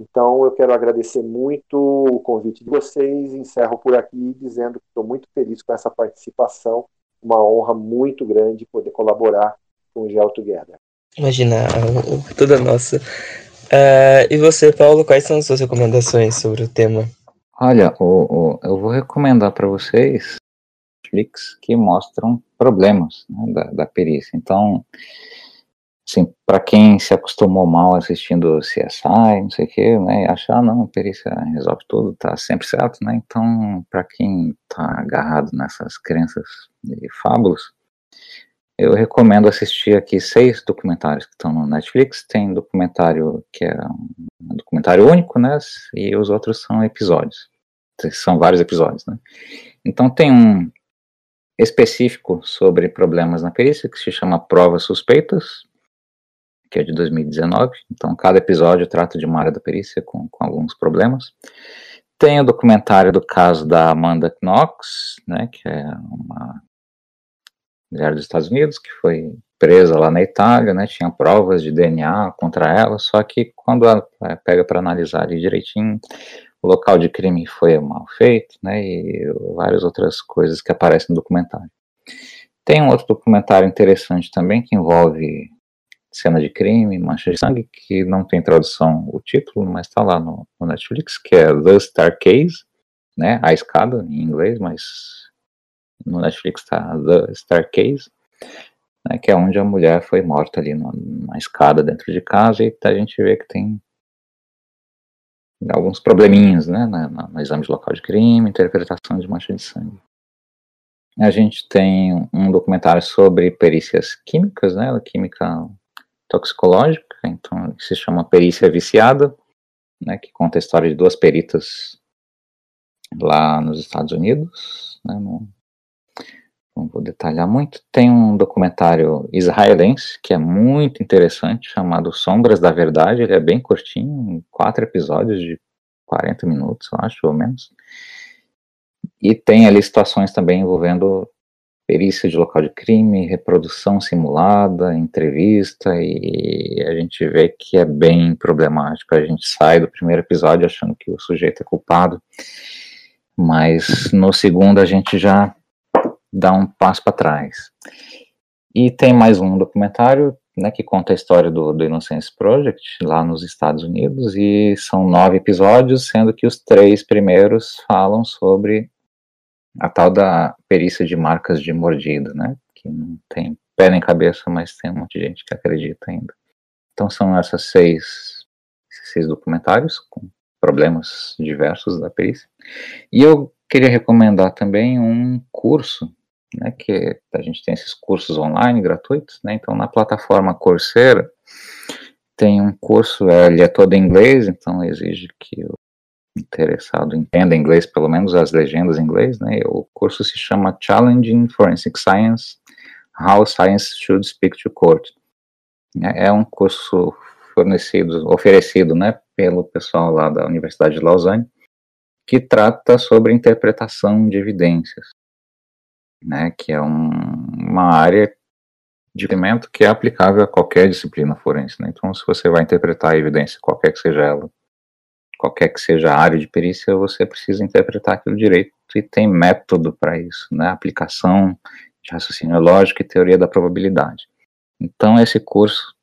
Então, eu quero agradecer muito o convite de vocês. Encerro por aqui dizendo que estou muito feliz com essa participação. Uma honra muito grande poder colaborar com o Geo Together. Imagina, toda nossa. Uh, e você, Paulo, quais são as suas recomendações sobre o tema? Olha, o, o, eu vou recomendar para vocês Netflix que mostram problemas né, da, da perícia. Então, assim, para quem se acostumou mal assistindo CSI, não sei o que, né, achar, ah, não, perícia resolve tudo, tá sempre certo, né, então, para quem tá agarrado nessas crenças e fábulas, eu recomendo assistir aqui seis documentários que estão no Netflix, tem documentário que é um documentário único, né, e os outros são episódios, são vários episódios, né, então tem um específico sobre problemas na perícia, que se chama Provas Suspeitas, que é de 2019. Então, cada episódio trata de uma área da perícia com, com alguns problemas. Tem o documentário do caso da Amanda Knox, né, que é uma mulher dos Estados Unidos que foi presa lá na Itália, né, tinha provas de DNA contra ela, só que quando ela pega para analisar ali direitinho, o local de crime foi mal feito, né, e várias outras coisas que aparecem no documentário. Tem um outro documentário interessante também que envolve cena de crime, mancha de sangue, que não tem tradução o título, mas está lá no, no, Netflix, que é The Staircase, né, a escada em inglês, mas no Netflix está The Staircase, né, que é onde a mulher foi morta ali na, na escada dentro de casa e a gente vê que tem alguns probleminhas, né, no, no exame de local de crime, interpretação de mancha de sangue. A gente tem um documentário sobre perícias químicas, né, química toxicológica, então se chama Perícia Viciada, né, que conta a história de duas peritas lá nos Estados Unidos, né, no, não vou detalhar muito. Tem um documentário israelense que é muito interessante, chamado Sombras da Verdade. Ele é bem curtinho, quatro episódios de 40 minutos, eu acho, ou menos. E tem ali situações também envolvendo perícia de local de crime, reprodução simulada, entrevista, e a gente vê que é bem problemático. A gente sai do primeiro episódio achando que o sujeito é culpado, mas no segundo a gente já dá um passo para trás. E tem mais um documentário né, que conta a história do, do Innocence Project lá nos Estados Unidos, e são nove episódios, sendo que os três primeiros falam sobre a tal da perícia de marcas de mordida, né, que não tem pé nem cabeça, mas tem um monte de gente que acredita ainda. Então são essas seis, esses seis documentários com problemas diversos da perícia. E eu queria recomendar também um curso né, que a gente tem esses cursos online gratuitos, né, então na plataforma Coursera tem um curso, ele é todo em inglês, então exige que o interessado entenda inglês, pelo menos as legendas em inglês, né, o curso se chama Challenging Forensic Science, How Science Should Speak to Court. É, é um curso fornecido, oferecido, né, pelo pessoal lá da Universidade de Lausanne, que trata sobre interpretação de evidências né, que é um, uma área de conhecimento que é aplicável a qualquer disciplina forense. Né? Então, se você vai interpretar a evidência, qualquer que seja ela, qualquer que seja a área de perícia, você precisa interpretar aquilo direito e tem método para isso, né? aplicação de raciocínio lógico e teoria da probabilidade. Então, esse curso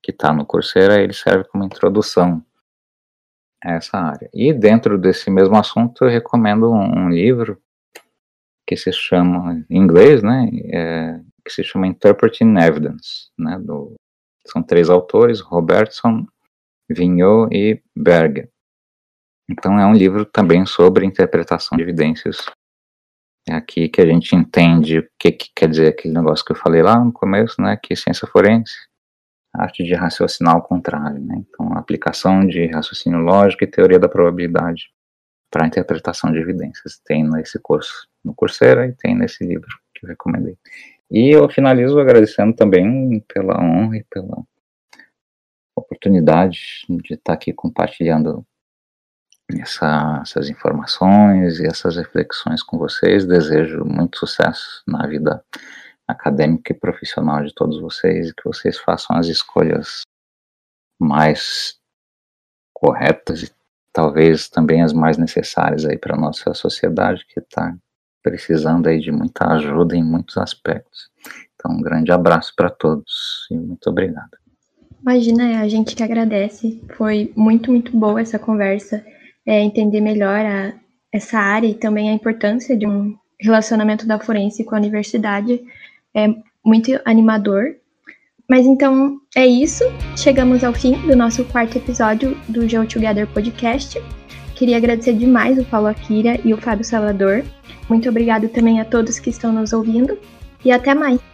que está no Coursera, ele serve como introdução a essa área. E dentro desse mesmo assunto, eu recomendo um, um livro que se chama, em inglês, né, é, que se chama Interpreting Evidence, né, do, são três autores, Robertson, Vignot e Berger. Então é um livro também sobre interpretação de evidências. É aqui que a gente entende o que, que quer dizer aquele negócio que eu falei lá no começo, né, que ciência forense, arte de raciocinar ao contrário, né, então aplicação de raciocínio lógico e teoria da probabilidade para interpretação de evidências. Tem nesse curso no Coursera e tem nesse livro que eu recomendei. E eu finalizo agradecendo também pela honra e pela oportunidade de estar aqui compartilhando essa, essas informações e essas reflexões com vocês. Desejo muito sucesso na vida acadêmica e profissional de todos vocês e que vocês façam as escolhas mais corretas e talvez também as mais necessárias aí para nossa sociedade que está precisando aí de muita ajuda em muitos aspectos. Então, um grande abraço para todos e muito obrigado. Imagina, a gente que agradece. Foi muito, muito boa essa conversa, é, entender melhor a, essa área e também a importância de um relacionamento da forense com a universidade. É muito animador. Mas então é isso. Chegamos ao fim do nosso quarto episódio do Go Together Podcast. Queria agradecer demais o Paulo Akira e o Fábio Salvador. Muito obrigado também a todos que estão nos ouvindo e até mais.